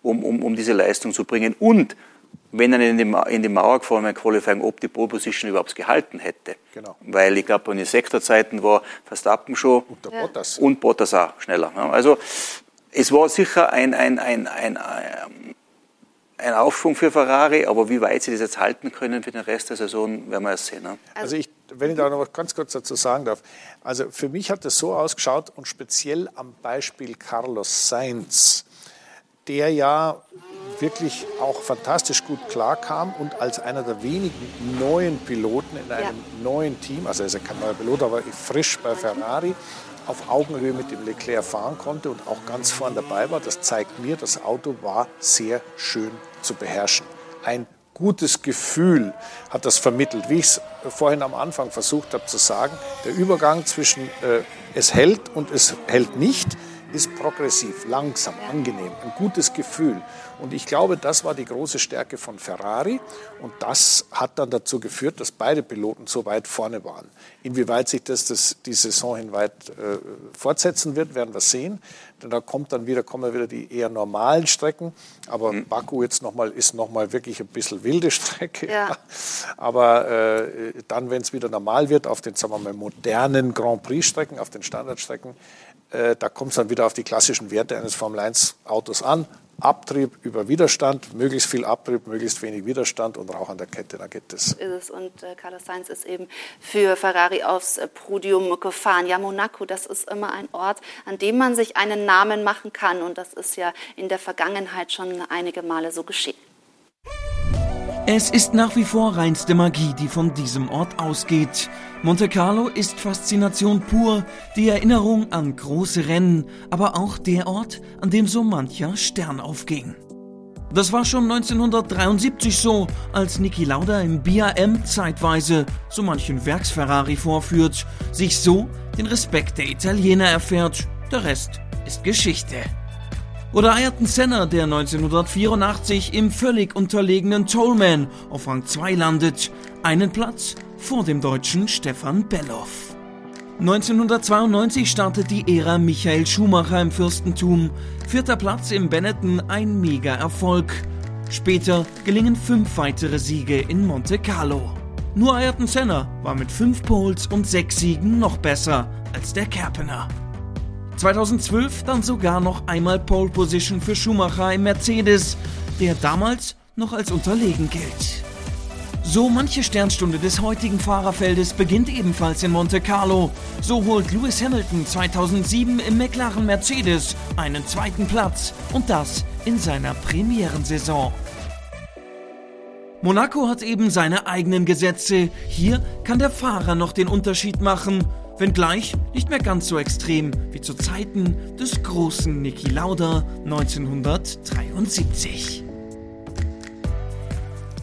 um, um, um diese Leistung zu bringen. Und wenn er in die, in die Mauer gefahren wäre, Qualifying, ob die Pole Position überhaupt gehalten hätte. Genau. Weil ich glaube, in den Sektorzeiten war Verstappen schon und, der Bottas. und Bottas auch schneller. Also es war sicher ein, ein, ein, ein, ein ein Aufschwung für Ferrari, aber wie weit sie das jetzt halten können für den Rest der Saison, werden wir erst sehen. Ne? Also ich, wenn ich da noch ganz kurz dazu sagen darf. Also für mich hat es so ausgeschaut und speziell am Beispiel Carlos Sainz, der ja wirklich auch fantastisch gut klarkam und als einer der wenigen neuen Piloten in einem ja. neuen Team, also er ist kein neuer Pilot, aber frisch bei Ferrari, auf Augenhöhe mit dem Leclerc fahren konnte und auch ganz vorn dabei war. Das zeigt mir, das Auto war sehr schön zu beherrschen. Ein gutes Gefühl hat das vermittelt. Wie ich es vorhin am Anfang versucht habe zu sagen, der Übergang zwischen äh, es hält und es hält nicht ist progressiv, langsam, angenehm, ein gutes Gefühl. Und ich glaube, das war die große Stärke von Ferrari. Und das hat dann dazu geführt, dass beide Piloten so weit vorne waren. Inwieweit sich das, das die Saison hinweit äh, fortsetzen wird, werden wir sehen. Denn da kommt dann wieder, kommen wieder die eher normalen Strecken. Aber mhm. Baku jetzt noch mal, ist nochmal wirklich ein bisschen wilde Strecke. Ja. Aber äh, dann, wenn es wieder normal wird, auf den sagen wir mal, modernen Grand Prix-Strecken, auf den Standardstrecken, da kommt es dann wieder auf die klassischen Werte eines Formel-1-Autos an. Abtrieb über Widerstand, möglichst viel Abtrieb, möglichst wenig Widerstand und Rauch an der Kette, da geht es. Ist es. Und äh, Carlos Sainz ist eben für Ferrari aufs äh, Podium gefahren. Ja, Monaco, das ist immer ein Ort, an dem man sich einen Namen machen kann. Und das ist ja in der Vergangenheit schon einige Male so geschehen. Es ist nach wie vor reinste Magie, die von diesem Ort ausgeht. Monte Carlo ist Faszination pur, die Erinnerung an große Rennen, aber auch der Ort, an dem so mancher Stern aufging. Das war schon 1973 so, als Niki Lauda im BAM zeitweise so manchen Werksferrari vorführt, sich so den Respekt der Italiener erfährt, der Rest ist Geschichte. Oder Ayrton Senna, der 1984 im völlig unterlegenen Tollman auf Rang 2 landet, einen Platz vor dem deutschen Stefan Belloff. 1992 startet die Ära Michael Schumacher im Fürstentum. Vierter Platz im Benetton ein Mega-Erfolg. Später gelingen fünf weitere Siege in Monte Carlo. Nur Ayrton Senna war mit fünf Poles und sechs Siegen noch besser als der Kerpener. 2012 dann sogar noch einmal Pole Position für Schumacher im Mercedes, der damals noch als unterlegen gilt. So manche Sternstunde des heutigen Fahrerfeldes beginnt ebenfalls in Monte Carlo. So holt Lewis Hamilton 2007 im McLaren Mercedes einen zweiten Platz und das in seiner Premierensaison. Monaco hat eben seine eigenen Gesetze. Hier kann der Fahrer noch den Unterschied machen wenngleich nicht mehr ganz so extrem wie zu Zeiten des großen Niki Lauda 1973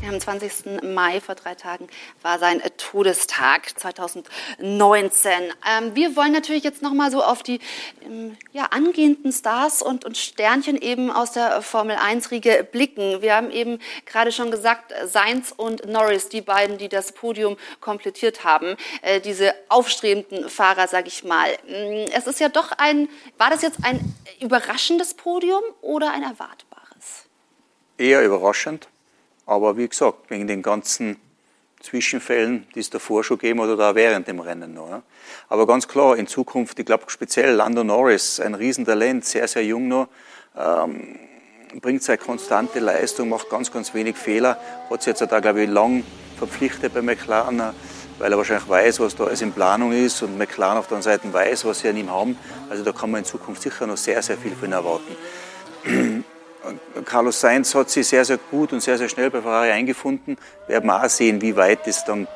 am 20. Mai vor drei Tagen war sein Todestag 2019. Ähm, wir wollen natürlich jetzt noch mal so auf die ähm, ja, angehenden Stars und, und Sternchen eben aus der Formel 1-Riege blicken. Wir haben eben gerade schon gesagt, Sainz und Norris, die beiden, die das Podium komplettiert haben, äh, diese aufstrebenden Fahrer, sage ich mal. Mm, es ist ja doch ein, war das jetzt ein überraschendes Podium oder ein erwartbares? Eher überraschend. Aber wie gesagt, wegen den ganzen Zwischenfällen, die es davor schon gegeben oder auch während dem Rennen noch. Aber ganz klar, in Zukunft, ich glaube speziell Lando Norris, ein Riesentalent, sehr, sehr jung noch, ähm, bringt seine konstante Leistung, macht ganz, ganz wenig Fehler, hat sich jetzt da, glaube ich, lang verpflichtet bei McLaren, weil er wahrscheinlich weiß, was da alles in Planung ist und McLaren auf der anderen Seite weiß, was sie an ihm haben. Also da kann man in Zukunft sicher noch sehr, sehr viel von erwarten. Carlos Sainz hat sich sehr, sehr gut und sehr, sehr schnell bei Ferrari eingefunden. Wir werden auch sehen, wie weit es dann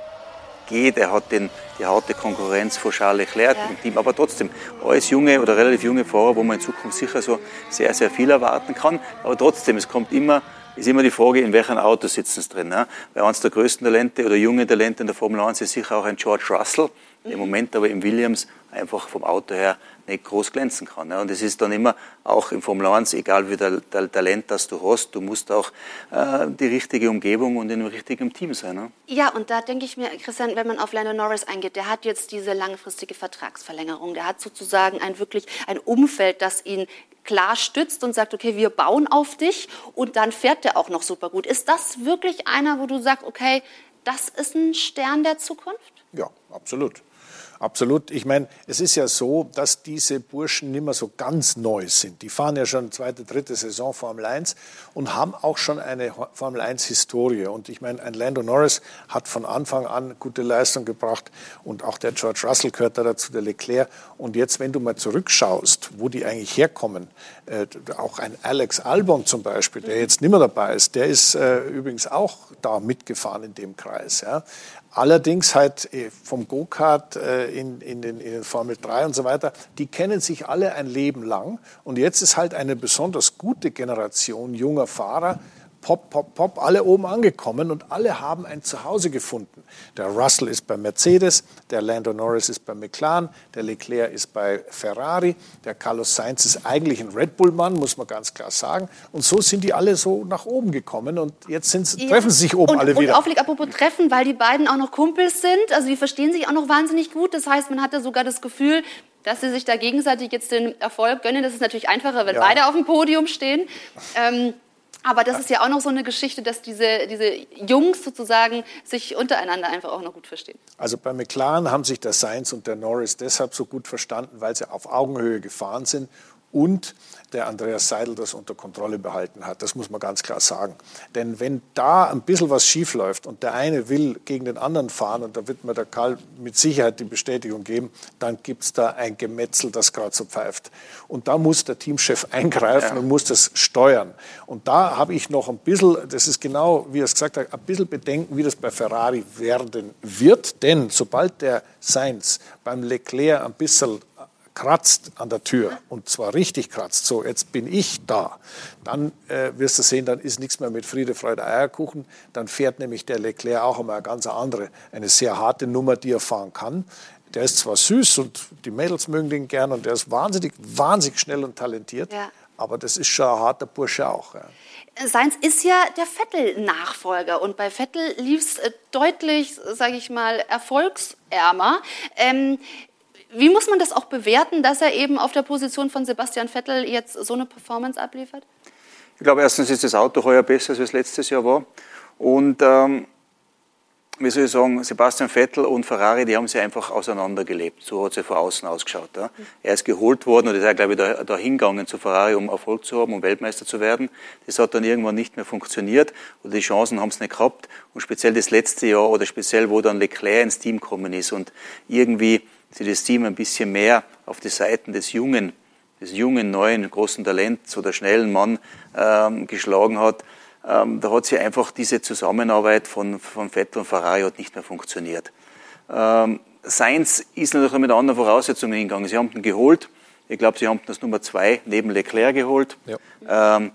geht. Er hat den, die harte Konkurrenz vor Charles Leclerc ja. im Team. Aber trotzdem, alles junge oder relativ junge Fahrer, wo man in Zukunft sicher so sehr, sehr viel erwarten kann. Aber trotzdem, es kommt immer, ist immer die Frage, in welchem Auto sitzen sie drin. Ne? Weil eines der größten Talente oder junge Talente in der Formel 1 ist sicher auch ein George Russell. Im Moment aber im Williams einfach vom Auto her nicht groß glänzen kann. Und es ist dann immer auch im Formel 1, egal wie der, der Talent das du hast, du musst auch äh, die richtige Umgebung und in einem richtigen Team sein. Ne? Ja, und da denke ich mir, Christian, wenn man auf Lando Norris eingeht, der hat jetzt diese langfristige Vertragsverlängerung, der hat sozusagen ein wirklich ein Umfeld, das ihn klar stützt und sagt, okay, wir bauen auf dich und dann fährt der auch noch super gut. Ist das wirklich einer, wo du sagst, okay, das ist ein Stern der Zukunft? Ja, absolut. Absolut. Ich meine, es ist ja so, dass diese Burschen nicht mehr so ganz neu sind. Die fahren ja schon zweite, dritte Saison Formel 1 und haben auch schon eine Formel 1 Historie. Und ich meine, ein Lando Norris hat von Anfang an gute Leistung gebracht und auch der George Russell gehört da dazu, der Leclerc. Und jetzt, wenn du mal zurückschaust, wo die eigentlich herkommen, äh, auch ein Alex Albon zum Beispiel, der jetzt nicht mehr dabei ist, der ist äh, übrigens auch da mitgefahren in dem Kreis. Ja. Allerdings halt äh, vom Go-Kart äh, in, in, den, in den Formel 3 und so weiter, die kennen sich alle ein Leben lang. Und jetzt ist halt eine besonders gute Generation junger Fahrer, pop, pop, pop, alle oben angekommen und alle haben ein Zuhause gefunden. Der Russell ist bei Mercedes, der Lando Norris ist bei McLaren, der Leclerc ist bei Ferrari, der Carlos Sainz ist eigentlich ein Red Bull-Mann, muss man ganz klar sagen. Und so sind die alle so nach oben gekommen und jetzt ja. treffen sie sich oben und, alle wieder. Und apropos Treffen, weil die beiden auch noch Kumpels sind, also die verstehen sich auch noch wahnsinnig gut. Das heißt, man hatte sogar das Gefühl, dass sie sich da gegenseitig jetzt den Erfolg gönnen. Das ist natürlich einfacher, wenn ja. beide auf dem Podium stehen. Ähm, aber das ist ja auch noch so eine Geschichte, dass diese, diese Jungs sozusagen sich untereinander einfach auch noch gut verstehen. Also bei McLaren haben sich der Sainz und der Norris deshalb so gut verstanden, weil sie auf Augenhöhe gefahren sind und der Andreas Seidel das unter Kontrolle behalten hat. Das muss man ganz klar sagen. Denn wenn da ein bisschen was schief läuft und der eine will gegen den anderen fahren, und da wird mir der Karl mit Sicherheit die Bestätigung geben, dann gibt es da ein Gemetzel, das gerade so pfeift. Und da muss der Teamchef eingreifen ja. und muss das steuern. Und da habe ich noch ein bisschen, das ist genau, wie er es gesagt hat, ein bisschen Bedenken, wie das bei Ferrari werden wird. Denn sobald der Sainz beim Leclerc ein bisschen kratzt an der Tür und zwar richtig kratzt, so jetzt bin ich da, dann äh, wirst du sehen, dann ist nichts mehr mit Friede, Freude, Eierkuchen. Dann fährt nämlich der Leclerc auch einmal eine ganz andere, eine sehr harte Nummer, die er fahren kann. Der ist zwar süß und die Mädels mögen den gern und der ist wahnsinnig, wahnsinnig schnell und talentiert, ja. aber das ist schon ein harter Bursche auch. Ja. Seins ist ja der Vettel-Nachfolger und bei Vettel lief es äh, deutlich, sage ich mal, erfolgsärmer. Ähm, wie muss man das auch bewerten, dass er eben auf der Position von Sebastian Vettel jetzt so eine Performance abliefert? Ich glaube, erstens ist das Auto heuer besser, als es letztes Jahr war. Und ähm, wie soll ich sagen, Sebastian Vettel und Ferrari, die haben sich einfach auseinandergelebt. So hat es von außen ausgeschaut. Ja. Er ist geholt worden und ist ja, glaube ich, da, da hingegangen zu Ferrari, um Erfolg zu haben, um Weltmeister zu werden. Das hat dann irgendwann nicht mehr funktioniert oder die Chancen haben es nicht gehabt. Und speziell das letzte Jahr oder speziell, wo dann Leclerc ins Team gekommen ist und irgendwie sie das Team ein bisschen mehr auf die Seiten des jungen, des jungen, neuen, großen Talents oder schnellen Mann ähm, geschlagen hat. Ähm, da hat sie einfach diese Zusammenarbeit von, von Vettel und Ferrari hat nicht mehr funktioniert. Ähm, Sainz ist natürlich mit anderen Voraussetzungen hingegangen. Sie haben ihn geholt. Ich glaube, sie haben das Nummer zwei neben Leclerc geholt. Ja. Ähm,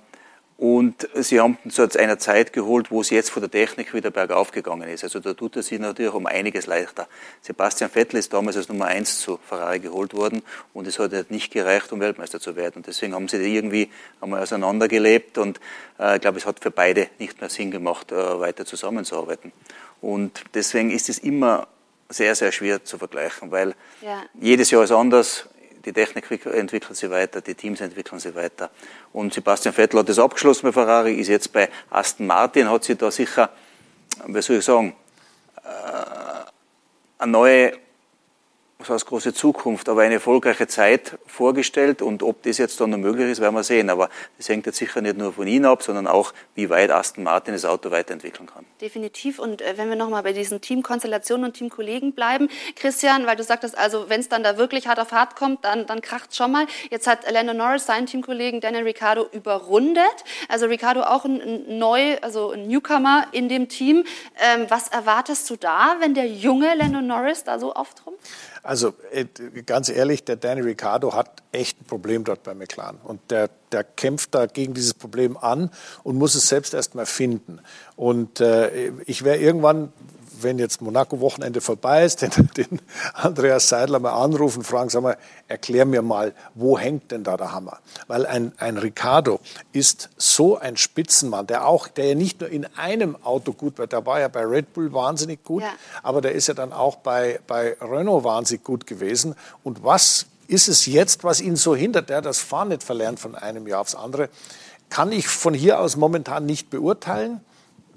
und sie haben ihn zu einer Zeit geholt, wo es jetzt von der Technik wieder bergauf gegangen ist. Also da tut er sich natürlich um einiges leichter. Sebastian Vettel ist damals als Nummer eins zu Ferrari geholt worden und es hat halt nicht gereicht, um Weltmeister zu werden. Und deswegen haben sie irgendwie einmal auseinandergelebt und äh, ich glaube, es hat für beide nicht mehr Sinn gemacht, äh, weiter zusammenzuarbeiten. Und deswegen ist es immer sehr, sehr schwer zu vergleichen, weil ja. jedes Jahr ist anders die Technik entwickelt sich weiter, die Teams entwickeln sich weiter. Und Sebastian Vettel hat das abgeschlossen bei Ferrari, ist jetzt bei Aston Martin, hat sich da sicher, wie soll ich sagen, äh, eine neue was heißt große Zukunft, aber eine erfolgreiche Zeit vorgestellt und ob das jetzt dann noch möglich ist, werden wir sehen. Aber das hängt jetzt sicher nicht nur von Ihnen ab, sondern auch, wie weit Aston Martin das Auto weiterentwickeln kann. Definitiv. Und äh, wenn wir nochmal bei diesen Teamkonstellationen und Teamkollegen bleiben, Christian, weil du sagtest, also wenn es dann da wirklich hart auf hart kommt, dann, dann kracht schon mal. Jetzt hat Lando Norris seinen Teamkollegen Daniel Ricciardo überrundet. Also Ricciardo auch ein, ein neu, also ein Newcomer in dem Team. Ähm, was erwartest du da, wenn der junge Lando Norris da so auftrumpft? Also äh, ganz ehrlich, der Danny Ricciardo hat echt ein Problem dort bei McLaren. Und der, der kämpft da gegen dieses Problem an und muss es selbst erst mal finden. Und äh, ich wäre irgendwann wenn jetzt Monaco-Wochenende vorbei ist, den, den, Andreas Seidler mal anrufen, fragen, sag mal, erklär mir mal, wo hängt denn da der Hammer? Weil ein, ein Ricardo ist so ein Spitzenmann, der auch, der ja nicht nur in einem Auto gut war, der war ja bei Red Bull wahnsinnig gut, ja. aber der ist ja dann auch bei, bei Renault wahnsinnig gut gewesen. Und was ist es jetzt, was ihn so hindert? Der hat das Fahren nicht verlernt von einem Jahr aufs andere. Kann ich von hier aus momentan nicht beurteilen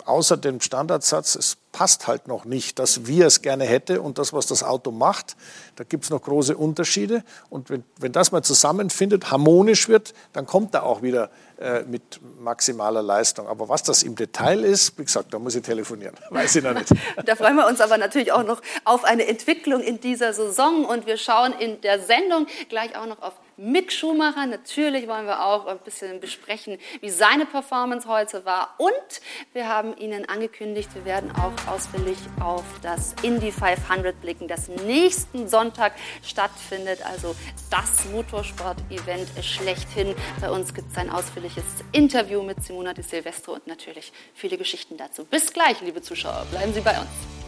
außer dem Standardsatz, es passt halt noch nicht, das, wie er es gerne hätte und das, was das Auto macht. Da gibt es noch große Unterschiede. Und wenn, wenn das mal zusammenfindet, harmonisch wird, dann kommt er auch wieder äh, mit maximaler Leistung. Aber was das im Detail ist, wie gesagt, da muss ich telefonieren. Weiß ich noch nicht. da freuen wir uns aber natürlich auch noch auf eine Entwicklung in dieser Saison. Und wir schauen in der Sendung gleich auch noch auf Mick Schumacher. Natürlich wollen wir auch ein bisschen besprechen, wie seine Performance heute war. Und wir haben Ihnen angekündigt, wir werden auch ausführlich auf das Indy 500 blicken, das nächsten Sonntag stattfindet. Also das Motorsport-Event schlechthin. Bei uns gibt es ein ausführliches Interview mit Simona Di Silvestro und natürlich viele Geschichten dazu. Bis gleich, liebe Zuschauer. Bleiben Sie bei uns.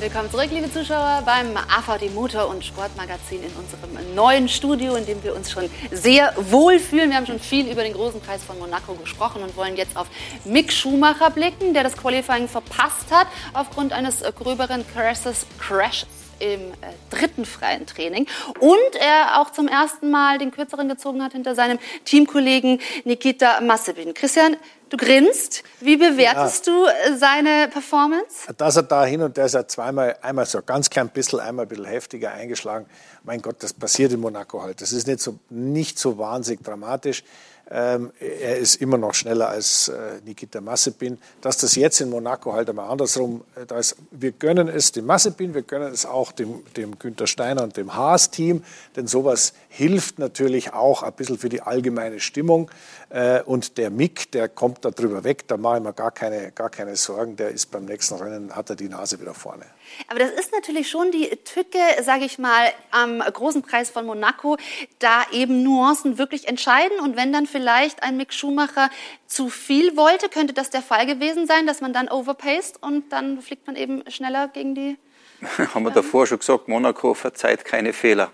Willkommen zurück, liebe Zuschauer, beim AVD Motor- und Sportmagazin in unserem neuen Studio, in dem wir uns schon sehr wohl fühlen. Wir haben schon viel über den großen Preis von Monaco gesprochen und wollen jetzt auf Mick Schumacher blicken, der das Qualifying verpasst hat aufgrund eines gröberen Crashes. Crashes im äh, dritten freien Training und er auch zum ersten Mal den kürzeren gezogen hat hinter seinem Teamkollegen Nikita Massebin. Christian, Du grinst. Wie bewertest ja. du äh, seine Performance? Dass er da hin und der ist ja zweimal, einmal so ganz klein bisschen, einmal ein bisschen heftiger eingeschlagen. Mein Gott, das passiert in Monaco halt. Das ist nicht so, nicht so wahnsinnig dramatisch. Ähm, er ist immer noch schneller als äh, Nikita Massepin. Dass das jetzt in Monaco halt einmal andersrum, äh, da ist, wir gönnen es dem Massepin, wir gönnen es auch dem, dem Günther Steiner und dem Haas-Team, denn sowas hilft natürlich auch ein bisschen für die allgemeine Stimmung. Äh, und der Mick, der kommt da drüber weg, da mache ich mir gar keine, gar keine Sorgen, der ist beim nächsten Rennen, hat er die Nase wieder vorne. Aber das ist natürlich schon die Tücke, sage ich mal, am großen Preis von Monaco, da eben Nuancen wirklich entscheiden. Und wenn dann vielleicht ein Mick Schumacher zu viel wollte, könnte das der Fall gewesen sein, dass man dann overpaced und dann fliegt man eben schneller gegen die. Haben wir davor schon gesagt, Monaco verzeiht keine Fehler.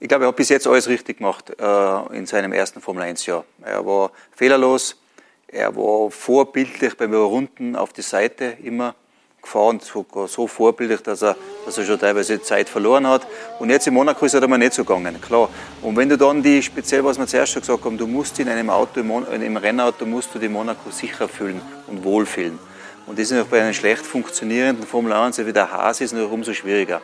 Ich glaube, er hat bis jetzt alles richtig gemacht äh, in seinem ersten Formel-1-Jahr. Er war fehlerlos, er war vorbildlich beim Überrunden auf die Seite immer gefahren, sogar so vorbildlich, dass er, dass er schon teilweise Zeit verloren hat. Und jetzt in Monaco ist er aber nicht so gegangen, klar. Und wenn du dann die, speziell was wir zuerst schon gesagt haben, du musst in einem Auto, in einem Rennauto, musst du die Monaco sicher fühlen und wohlfühlen. Und das ist auch bei einem schlecht funktionierenden Formel 1, wie der Haas ist, noch umso schwieriger.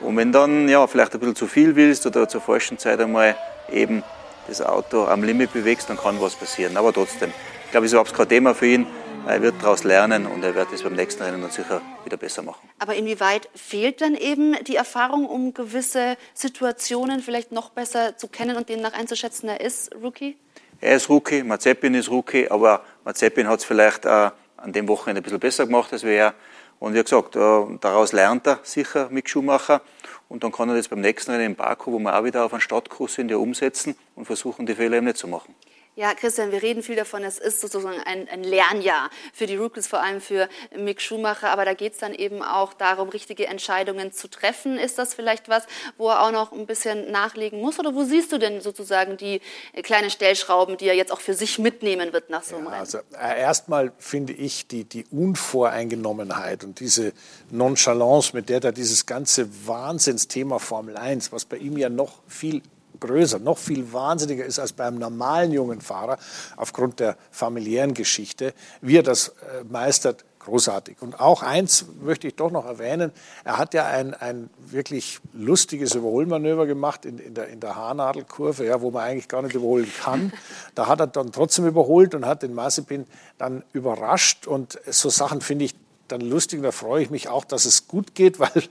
Und wenn dann ja, vielleicht ein bisschen zu viel willst oder zur falschen Zeit einmal eben das Auto am Limit bewegst, dann kann was passieren. Aber trotzdem, ich glaube, es ist überhaupt kein Thema für ihn. Er wird daraus lernen und er wird es beim nächsten Rennen dann sicher wieder besser machen. Aber inwieweit fehlt dann eben die Erfahrung, um gewisse Situationen vielleicht noch besser zu kennen und demnach einzuschätzen, er ist Rookie? Er ist Rookie, Mazepin ist Rookie, aber Mazepin hat es vielleicht äh, an dem Wochenende ein bisschen besser gemacht als wir. Und wie gesagt, äh, daraus lernt er sicher mit Schumacher. Und dann kann er das beim nächsten Rennen in Baku, wo wir auch wieder auf einen Stadtkurs sind, ja umsetzen und versuchen, die Fehler eben nicht zu machen. Ja, Christian, wir reden viel davon, es ist sozusagen ein, ein Lernjahr für die Rookies, vor allem für Mick Schumacher. Aber da geht es dann eben auch darum, richtige Entscheidungen zu treffen. Ist das vielleicht was, wo er auch noch ein bisschen nachlegen muss? Oder wo siehst du denn sozusagen die kleinen Stellschrauben, die er jetzt auch für sich mitnehmen wird nach so einem ja, Rennen? Also äh, erstmal finde ich die, die Unvoreingenommenheit und diese Nonchalance, mit der da dieses ganze Wahnsinnsthema Formel 1, was bei ihm ja noch viel größer, noch viel wahnsinniger ist als beim normalen jungen Fahrer aufgrund der familiären Geschichte, wie er das äh, meistert, großartig. Und auch eins möchte ich doch noch erwähnen, er hat ja ein, ein wirklich lustiges Überholmanöver gemacht in, in, der, in der Haarnadelkurve, ja, wo man eigentlich gar nicht überholen kann. Da hat er dann trotzdem überholt und hat den Mazepin dann überrascht und so Sachen finde ich dann lustig da freue ich mich auch, dass es gut geht, weil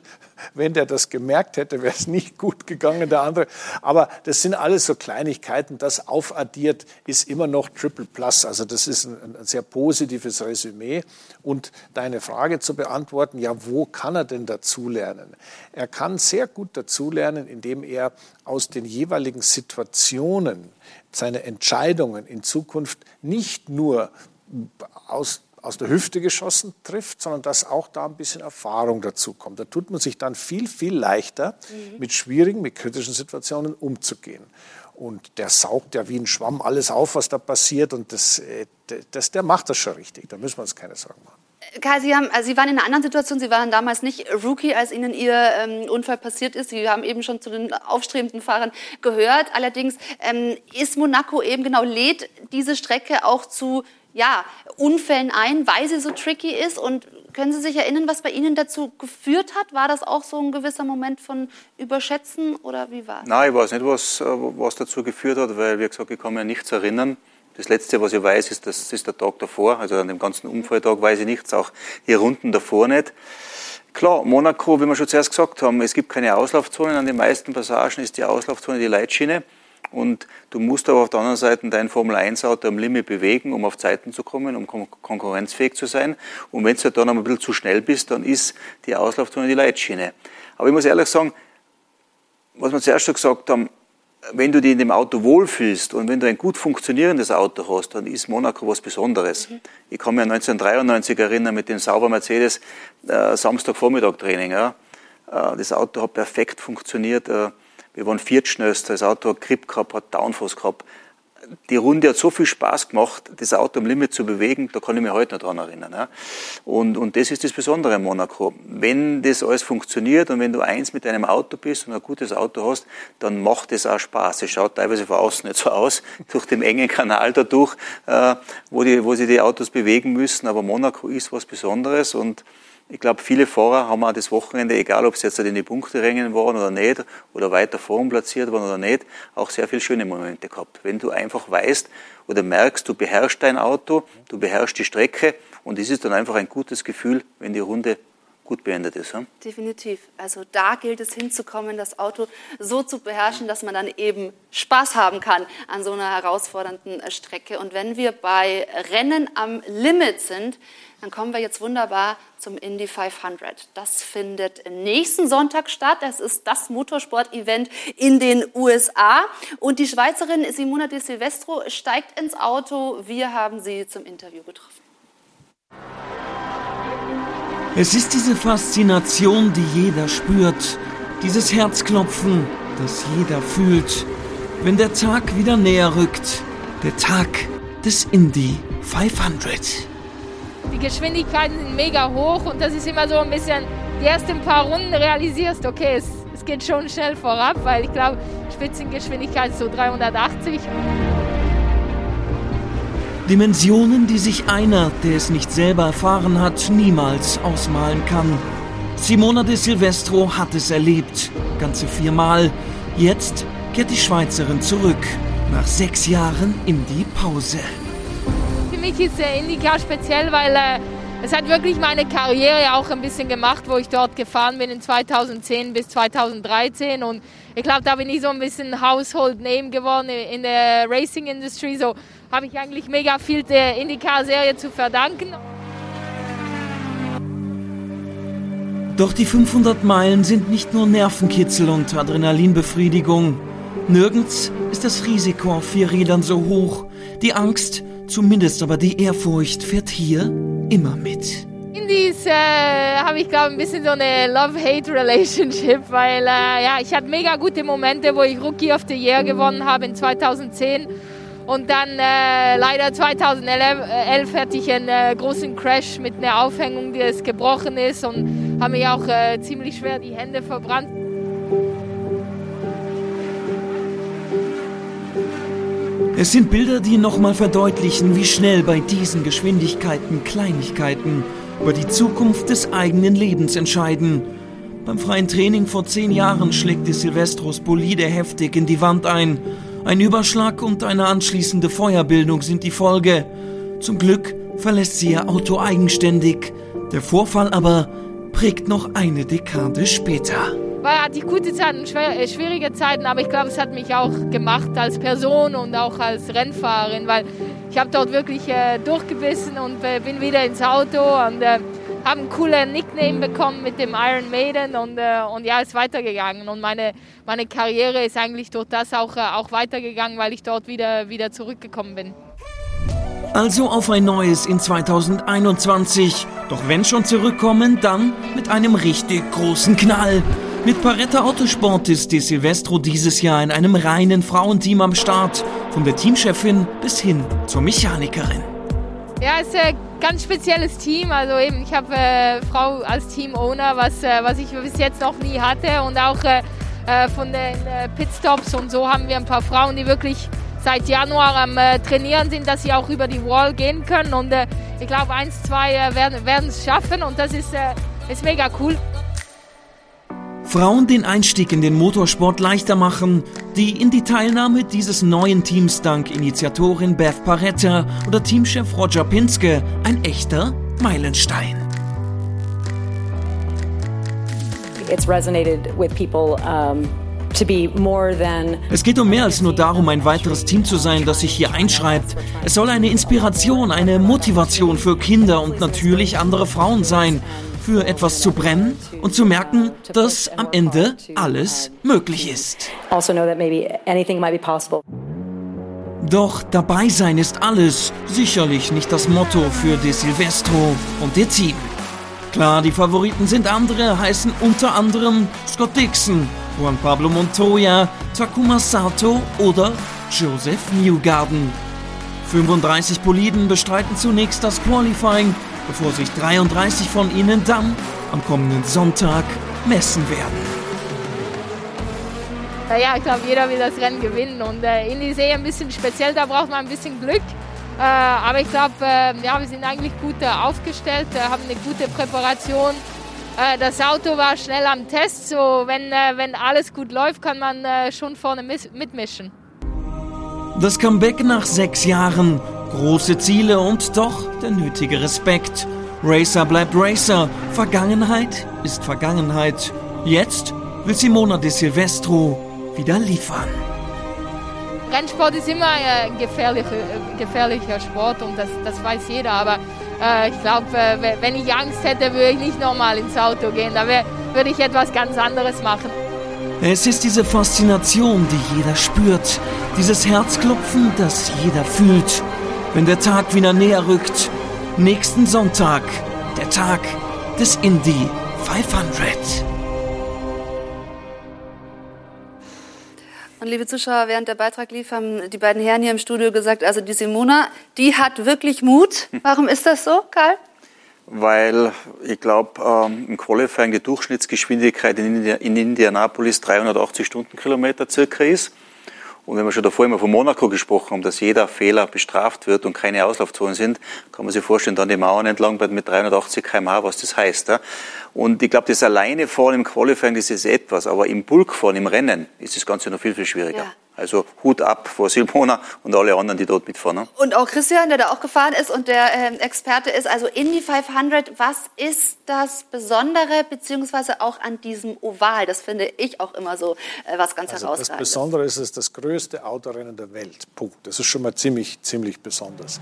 wenn der das gemerkt hätte, wäre es nicht gut gegangen, der andere. Aber das sind alles so Kleinigkeiten, das aufaddiert ist immer noch Triple Plus. Also das ist ein, ein sehr positives Resümee. Und deine Frage zu beantworten, ja, wo kann er denn dazulernen? Er kann sehr gut dazulernen, indem er aus den jeweiligen Situationen seine Entscheidungen in Zukunft nicht nur aus aus der Hüfte geschossen trifft, sondern dass auch da ein bisschen Erfahrung dazu kommt. Da tut man sich dann viel, viel leichter, mhm. mit schwierigen, mit kritischen Situationen umzugehen. Und der saugt ja wie ein Schwamm alles auf, was da passiert. Und das, äh, das, der macht das schon richtig. Da müssen wir uns keine Sorgen machen. Kai, Sie, haben, also Sie waren in einer anderen Situation. Sie waren damals nicht Rookie, als Ihnen Ihr ähm, Unfall passiert ist. Sie haben eben schon zu den aufstrebenden Fahrern gehört. Allerdings ähm, ist Monaco eben genau lädt diese Strecke auch zu ja, Unfällen ein, weil sie so tricky ist. Und können Sie sich erinnern, was bei Ihnen dazu geführt hat? War das auch so ein gewisser Moment von Überschätzen oder wie war es? Nein, ich weiß nicht, was, äh, was dazu geführt hat, weil, wie gesagt, ich kann an nichts erinnern. Das Letzte, was ich weiß, ist, das ist der Tag davor. Also an dem ganzen Unfalltag weiß ich nichts, auch die Runden davor nicht. Klar, Monaco, wie wir schon zuerst gesagt haben, es gibt keine Auslaufzonen. An den meisten Passagen ist die Auslaufzone die Leitschiene. Und du musst aber auf der anderen Seite dein Formel-1-Auto am Limit bewegen, um auf Zeiten zu kommen, um konkurrenzfähig zu sein. Und wenn du halt dann ein bisschen zu schnell bist, dann ist die Auslaufzone die Leitschiene. Aber ich muss ehrlich sagen, was wir zuerst schon gesagt haben, wenn du dich in dem Auto wohlfühlst und wenn du ein gut funktionierendes Auto hast, dann ist Monaco was Besonderes. Mhm. Ich kann mich an 1993 erinnern mit dem Sauber Mercedes äh, Samstagvormittag-Training. Ja. Äh, das Auto hat perfekt funktioniert. Äh, wir waren viertschnellster, das Auto hat Grip gehabt, hat Downforce gehabt. Die Runde hat so viel Spaß gemacht, das Auto am Limit zu bewegen, da kann ich mich heute noch dran erinnern. Ja. Und, und das ist das Besondere in Monaco. Wenn das alles funktioniert und wenn du eins mit deinem Auto bist und ein gutes Auto hast, dann macht es auch Spaß. Es schaut teilweise von außen nicht so aus, durch den engen Kanal dadurch, äh, wo, die, wo sich die Autos bewegen müssen. Aber Monaco ist was Besonderes und ich glaube, viele Fahrer haben auch das Wochenende, egal ob sie jetzt in die Punkterängen waren oder nicht, oder weiter vorn platziert waren oder nicht, auch sehr viele schöne Momente gehabt. Wenn du einfach weißt oder merkst, du beherrschst dein Auto, du beherrschst die Strecke und es ist dann einfach ein gutes Gefühl, wenn die Runde gut beendet ist. Ja? Definitiv. Also da gilt es hinzukommen, das Auto so zu beherrschen, dass man dann eben Spaß haben kann an so einer herausfordernden Strecke. Und wenn wir bei Rennen am Limit sind, dann kommen wir jetzt wunderbar zum Indy 500. Das findet nächsten Sonntag statt. Es ist das Motorsport-Event in den USA. Und die Schweizerin Simona de Silvestro steigt ins Auto. Wir haben sie zum Interview getroffen. Es ist diese Faszination, die jeder spürt. Dieses Herzklopfen, das jeder fühlt. Wenn der Tag wieder näher rückt. Der Tag des Indy 500 die Geschwindigkeiten sind mega hoch und das ist immer so ein bisschen, die ersten paar Runden realisierst, okay, es, es geht schon schnell vorab, weil ich glaube, Spitzengeschwindigkeit ist so 380. Dimensionen, die sich einer, der es nicht selber erfahren hat, niemals ausmalen kann. Simona de Silvestro hat es erlebt, ganze viermal. Jetzt kehrt die Schweizerin zurück, nach sechs Jahren in die Pause mich ist der IndyCar speziell, weil äh, es hat wirklich meine Karriere auch ein bisschen gemacht, wo ich dort gefahren bin in 2010 bis 2013 und ich glaube, da bin ich so ein bisschen Household Name geworden in der Racing Industry. So habe ich eigentlich mega viel der IndyCar-Serie zu verdanken. Doch die 500 Meilen sind nicht nur Nervenkitzel und Adrenalinbefriedigung. Nirgends ist das Risiko auf vier Rädern so hoch. Die Angst, Zumindest aber die Ehrfurcht fährt hier immer mit. Indies äh, habe ich glaube ein bisschen so eine Love-Hate-Relationship, weil äh, ja, ich hatte mega gute Momente, wo ich Rookie of the Year gewonnen habe in 2010 und dann äh, leider 2011 hatte ich einen äh, großen Crash mit einer Aufhängung, die es gebrochen ist und habe mir auch äh, ziemlich schwer die Hände verbrannt. Es sind Bilder, die nochmal verdeutlichen, wie schnell bei diesen Geschwindigkeiten Kleinigkeiten über die Zukunft des eigenen Lebens entscheiden. Beim freien Training vor zehn Jahren schlägt die Silvestros Bolide heftig in die Wand ein. Ein Überschlag und eine anschließende Feuerbildung sind die Folge. Zum Glück verlässt sie ihr Auto eigenständig. Der Vorfall aber prägt noch eine Dekade später war, hatte ich gute Zeiten, äh, schwierige Zeiten, aber ich glaube, es hat mich auch gemacht als Person und auch als Rennfahrerin, weil ich habe dort wirklich äh, durchgebissen und äh, bin wieder ins Auto und äh, habe einen coolen Nickname bekommen mit dem Iron Maiden und, äh, und ja, ist weitergegangen. Und meine, meine Karriere ist eigentlich durch das auch, äh, auch weitergegangen, weil ich dort wieder, wieder zurückgekommen bin. Also auf ein neues in 2021. Doch wenn schon zurückkommen, dann mit einem richtig großen Knall. Mit Paretta Autosport ist die Silvestro dieses Jahr in einem reinen Frauenteam am Start. Von der Teamchefin bis hin zur Mechanikerin. Ja, ist ein ganz spezielles Team. Also eben, ich habe äh, Frau als Team-Owner, was, äh, was ich bis jetzt noch nie hatte. Und auch äh, äh von den äh, Pitstops und so haben wir ein paar Frauen, die wirklich seit Januar am äh, Trainieren sind, dass sie auch über die Wall gehen können. Und ich glaube, eins, zwei werden es schaffen und das ist, ist mega cool. Frauen den Einstieg in den Motorsport leichter machen, die in die Teilnahme dieses neuen Teams dank Initiatorin Beth Paretta oder Teamchef Roger Pinske ein echter Meilenstein. It's resonated with people um es geht um mehr als nur darum, ein weiteres Team zu sein, das sich hier einschreibt. Es soll eine Inspiration, eine Motivation für Kinder und natürlich andere Frauen sein, für etwas zu brennen und zu merken, dass am Ende alles möglich ist. Also Doch dabei sein ist alles sicherlich nicht das Motto für De Silvestro und ihr Team. Klar, die Favoriten sind andere, heißen unter anderem Scott Dixon, Juan Pablo Montoya, Takuma Sato oder Joseph Newgarden. 35 Boliden bestreiten zunächst das Qualifying, bevor sich 33 von ihnen dann am kommenden Sonntag messen werden. Ja, ich glaube, jeder will das Rennen gewinnen und äh, Indy See ein bisschen speziell, da braucht man ein bisschen Glück. Äh, aber ich glaube, äh, ja, wir sind eigentlich gut äh, aufgestellt, äh, haben eine gute Präparation. Äh, das Auto war schnell am Test, so wenn, äh, wenn alles gut läuft, kann man schon vorne mitmischen. Das Comeback nach sechs Jahren, große Ziele und doch der nötige Respekt. Racer bleibt Racer, Vergangenheit ist Vergangenheit. Jetzt will Simona de Silvestro wieder liefern. Rennsport ist immer ein gefährlicher, gefährlicher Sport und das, das weiß jeder. Aber äh, ich glaube, äh, wenn ich Angst hätte, würde ich nicht nochmal ins Auto gehen. Da würde ich etwas ganz anderes machen. Es ist diese Faszination, die jeder spürt. Dieses Herzklopfen, das jeder fühlt. Wenn der Tag wieder näher rückt. Nächsten Sonntag, der Tag des Indy 500. Und liebe Zuschauer, während der Beitrag lief, haben die beiden Herren hier im Studio gesagt, also die Simona, die hat wirklich Mut. Warum ist das so, Karl? Weil ich glaube, ähm, im Qualifying die Durchschnittsgeschwindigkeit in, Indi in Indianapolis 380 Stundenkilometer circa ist. Und wenn wir schon davor immer von Monaco gesprochen haben, dass jeder Fehler bestraft wird und keine Auslaufzonen sind, kann man sich vorstellen, dann die Mauern entlang mit 380 km/h, was das heißt. Und ich glaube, das alleine fahren im Qualifying, das ist etwas, aber im Bulk fahren, im Rennen, ist das Ganze noch viel, viel schwieriger. Ja. Also Hut ab vor Silmona und alle anderen, die dort mitfahren. Ne? Und auch Christian, der da auch gefahren ist und der äh, Experte ist. Also Indy 500, was ist das Besondere, beziehungsweise auch an diesem Oval? Das finde ich auch immer so äh, was ganz also herausragendes. Das Besondere ist, es ist das größte Autorennen der Welt. Punkt. Das ist schon mal ziemlich, ziemlich besonders.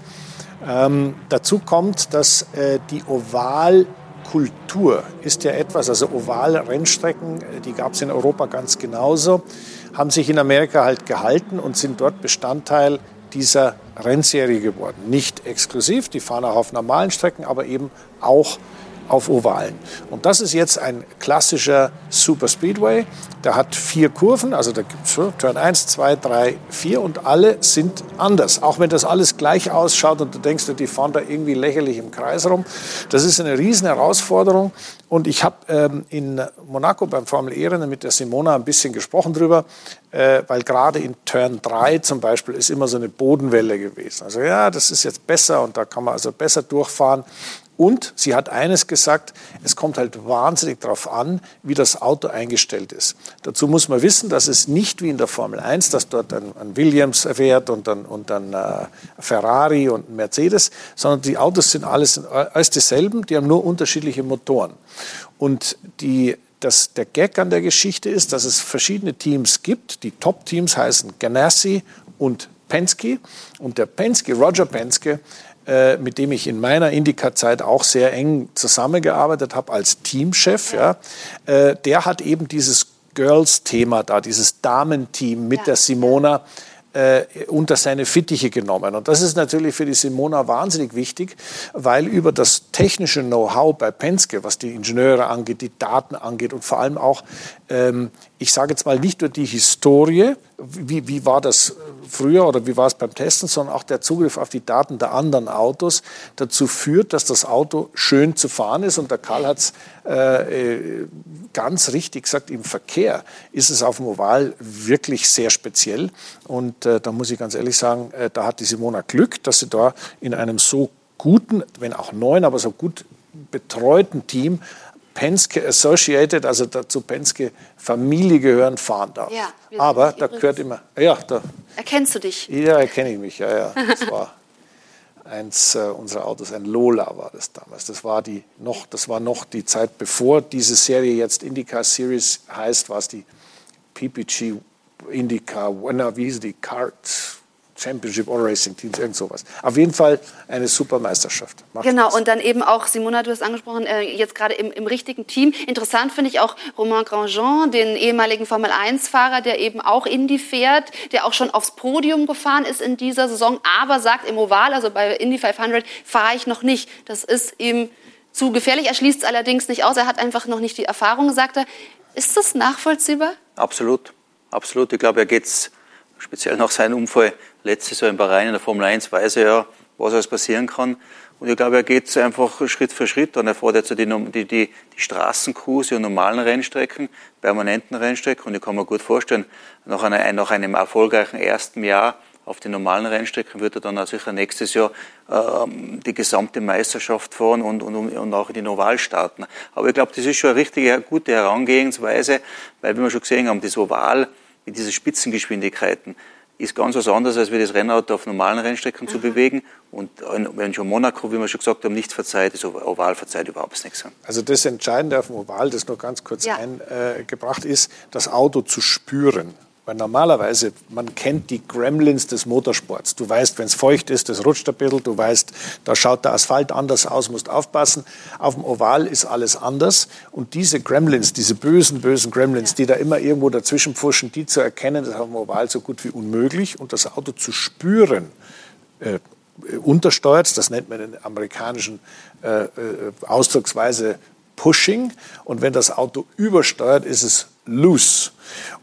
Ähm, dazu kommt, dass äh, die Oval Kultur ist ja etwas, also ovale Rennstrecken, äh, die gab es in Europa ganz genauso haben sich in Amerika halt gehalten und sind dort Bestandteil dieser Rennserie geworden. Nicht exklusiv, die fahren auch auf normalen Strecken, aber eben auch auf Ovalen. Und das ist jetzt ein klassischer Super Speedway. Der hat vier Kurven, also da gibt es Turn 1, 2, 3, 4 und alle sind anders. Auch wenn das alles gleich ausschaut und du denkst, die fahren da irgendwie lächerlich im Kreis rum. Das ist eine riesen Herausforderung. Und ich habe ähm, in Monaco beim Formel E-Rennen mit der Simona ein bisschen gesprochen drüber, äh, weil gerade in Turn 3 zum Beispiel ist immer so eine Bodenwelle gewesen. Also ja, das ist jetzt besser und da kann man also besser durchfahren. Und sie hat eines gesagt, es kommt halt wahnsinnig darauf an, wie das Auto eingestellt ist. Dazu muss man wissen, dass es nicht wie in der Formel 1, dass dort ein, ein Williams fährt und dann, und dann äh, Ferrari und ein Mercedes, sondern die Autos sind alles, alles dieselben, die haben nur unterschiedliche Motoren. Und die, das, der Gag an der Geschichte ist, dass es verschiedene Teams gibt. Die Top-Teams heißen Ganassi und Penske. Und der Penske, Roger Penske, äh, mit dem ich in meiner Indica-Zeit auch sehr eng zusammengearbeitet habe als Teamchef, ja, äh, der hat eben dieses Girls-Thema da, dieses Damenteam mit ja. der Simona äh, unter seine Fittiche genommen. Und das ist natürlich für die Simona wahnsinnig wichtig, weil über das technische Know-how bei Penske, was die Ingenieure angeht, die Daten angeht und vor allem auch ich sage jetzt mal nicht nur die Historie, wie, wie war das früher oder wie war es beim Testen, sondern auch der Zugriff auf die Daten der anderen Autos dazu führt, dass das Auto schön zu fahren ist. Und der Karl hat es äh, äh, ganz richtig gesagt, im Verkehr ist es auf dem Oval wirklich sehr speziell. Und äh, da muss ich ganz ehrlich sagen, äh, da hat die Simona Glück, dass sie da in einem so guten, wenn auch neuen, aber so gut betreuten Team Penske Associated, also dazu Penske Familie gehören, fahren darf. Ja, Aber da gehört immer. Ja, da. Erkennst du dich? Ja, erkenne ich mich. Ja, ja. Das war eins äh, unserer Autos, ein Lola war das damals. Das war die noch, das war noch die Zeit, bevor diese Serie jetzt IndyCar Series heißt, war es die PPG IndyCar, wie hieß die Kart Championship All Racing Teams, irgend sowas. Auf jeden Fall eine super Meisterschaft. Macht genau, Spaß. und dann eben auch, Simona, du hast angesprochen, äh, jetzt gerade im, im, richtigen Team. Interessant finde ich auch Romain Grandjean, den ehemaligen Formel-1-Fahrer, der eben auch Indy fährt, der auch schon aufs Podium gefahren ist in dieser Saison, aber sagt im Oval, also bei Indy 500, fahre ich noch nicht. Das ist ihm zu gefährlich. Er schließt es allerdings nicht aus. Er hat einfach noch nicht die Erfahrung, sagt er. Ist das nachvollziehbar? Absolut, absolut. Ich glaube, er geht es speziell nach seinem Unfall letztes Jahr in Bahrain in der Formel 1 weiß er ja, was alles passieren kann. Und ich glaube, er geht einfach Schritt für Schritt an. Er fährt jetzt die, die, die, die Straßenkurse und normalen Rennstrecken, permanenten Rennstrecken. Und ich kann mir gut vorstellen, nach, einer, nach einem erfolgreichen ersten Jahr auf den normalen Rennstrecken wird er dann auch sicher nächstes Jahr ähm, die gesamte Meisterschaft fahren und, und, und auch in den Oval starten. Aber ich glaube, das ist schon eine richtige, gute Herangehensweise, weil, wie wir schon gesehen haben, das Oval mit diesen Spitzengeschwindigkeiten, ist ganz was anderes, als wir das Rennauto auf normalen Rennstrecken zu bewegen. Und wenn schon Monaco, wie wir schon gesagt haben, nichts verzeiht, das Oval verzeiht überhaupt nichts. Also das Entscheidende auf dem Oval, das nur ganz kurz ja. eingebracht ist, das Auto zu spüren. Weil normalerweise, man kennt die Gremlins des Motorsports. Du weißt, wenn es feucht ist, das rutscht ein bisschen. Du weißt, da schaut der Asphalt anders aus, musst aufpassen. Auf dem Oval ist alles anders. Und diese Gremlins, diese bösen, bösen Gremlins, die da immer irgendwo dazwischen pfuschen, die zu erkennen, ist auf dem Oval so gut wie unmöglich. Und das Auto zu spüren, äh, untersteuert, das nennt man in amerikanischen äh, äh, Ausdrucksweise Pushing. Und wenn das Auto übersteuert, ist es loose.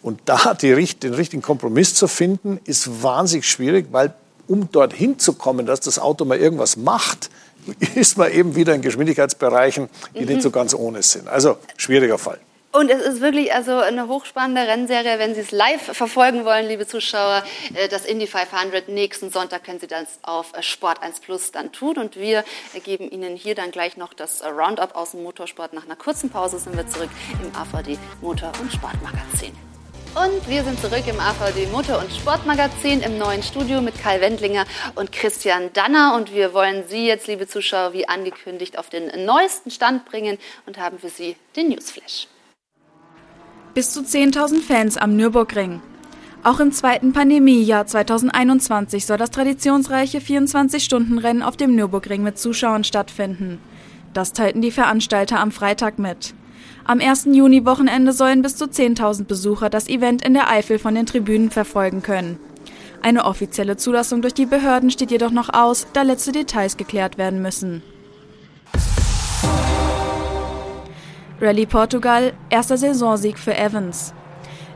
Und da die, den richtigen Kompromiss zu finden, ist wahnsinnig schwierig, weil um dorthin zu kommen, dass das Auto mal irgendwas macht, ist man eben wieder in Geschwindigkeitsbereichen, die mhm. nicht so ganz ohne sind. Also schwieriger Fall. Und es ist wirklich also eine hochspannende Rennserie. Wenn Sie es live verfolgen wollen, liebe Zuschauer, äh, das Indy 500 nächsten Sonntag können Sie das auf äh, Sport 1 Plus dann tun. Und wir geben Ihnen hier dann gleich noch das äh, Roundup aus dem Motorsport. Nach einer kurzen Pause sind wir zurück im AVD Motor- und Sportmagazin. Und wir sind zurück im AVD Motor- und Sportmagazin im neuen Studio mit Kai Wendlinger und Christian Danner. Und wir wollen Sie jetzt, liebe Zuschauer, wie angekündigt, auf den neuesten Stand bringen und haben für Sie den Newsflash. Bis zu 10.000 Fans am Nürburgring. Auch im zweiten Pandemiejahr 2021 soll das traditionsreiche 24-Stunden-Rennen auf dem Nürburgring mit Zuschauern stattfinden. Das teilten die Veranstalter am Freitag mit. Am 1. Juni-Wochenende sollen bis zu 10.000 Besucher das Event in der Eifel von den Tribünen verfolgen können. Eine offizielle Zulassung durch die Behörden steht jedoch noch aus, da letzte Details geklärt werden müssen. Rallye Portugal, erster Saisonsieg für Evans.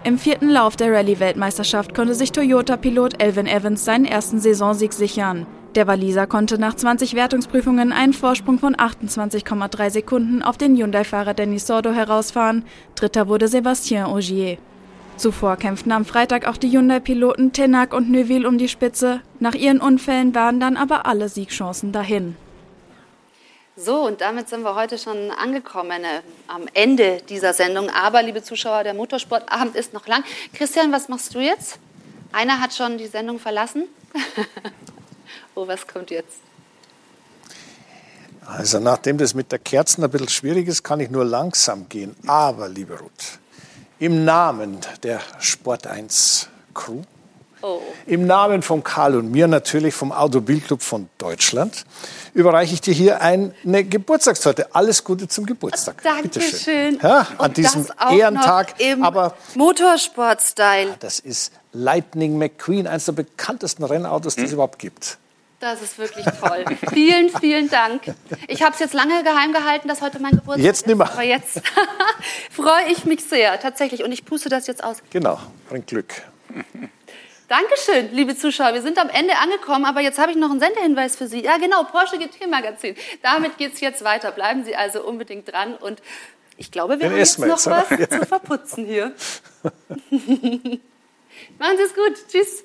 Im vierten Lauf der Rallye-Weltmeisterschaft konnte sich Toyota-Pilot Elvin Evans seinen ersten Saisonsieg sichern. Der Waliser konnte nach 20 Wertungsprüfungen einen Vorsprung von 28,3 Sekunden auf den Hyundai-Fahrer Denis Sordo herausfahren. Dritter wurde Sébastien Ogier. Zuvor kämpften am Freitag auch die Hyundai-Piloten Tenak und Neuville um die Spitze. Nach ihren Unfällen waren dann aber alle Siegchancen dahin. So, und damit sind wir heute schon angekommen äh, am Ende dieser Sendung. Aber, liebe Zuschauer, der Motorsportabend ist noch lang. Christian, was machst du jetzt? Einer hat schon die Sendung verlassen. oh, was kommt jetzt? Also, nachdem das mit der Kerzen ein bisschen schwierig ist, kann ich nur langsam gehen. Aber, liebe Ruth, im Namen der Sport 1 Crew Oh. Im Namen von Karl und mir, natürlich vom Automobilclub von Deutschland, überreiche ich dir hier eine Geburtstagstorte. Alles Gute zum Geburtstag. Dankeschön. Ja, an diesem Ehrentag. aber Motorsport-Style. Ja, das ist Lightning McQueen, eines der bekanntesten Rennautos, die hm. es überhaupt gibt. Das ist wirklich toll. vielen, vielen Dank. Ich habe es jetzt lange geheim gehalten, dass heute mein Geburtstag jetzt ist. Nimmer. Aber jetzt freue ich mich sehr, tatsächlich. Und ich puste das jetzt aus. Genau, bringt Glück. Dankeschön, liebe Zuschauer. Wir sind am Ende angekommen, aber jetzt habe ich noch einen Sendehinweis für Sie. Ja, genau, Porsche GT Magazin. Damit geht es jetzt weiter. Bleiben Sie also unbedingt dran. Und ich glaube, wir Den haben jetzt noch was oder? zu verputzen hier. Machen Sie es gut. Tschüss.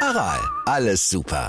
Aral, alles super.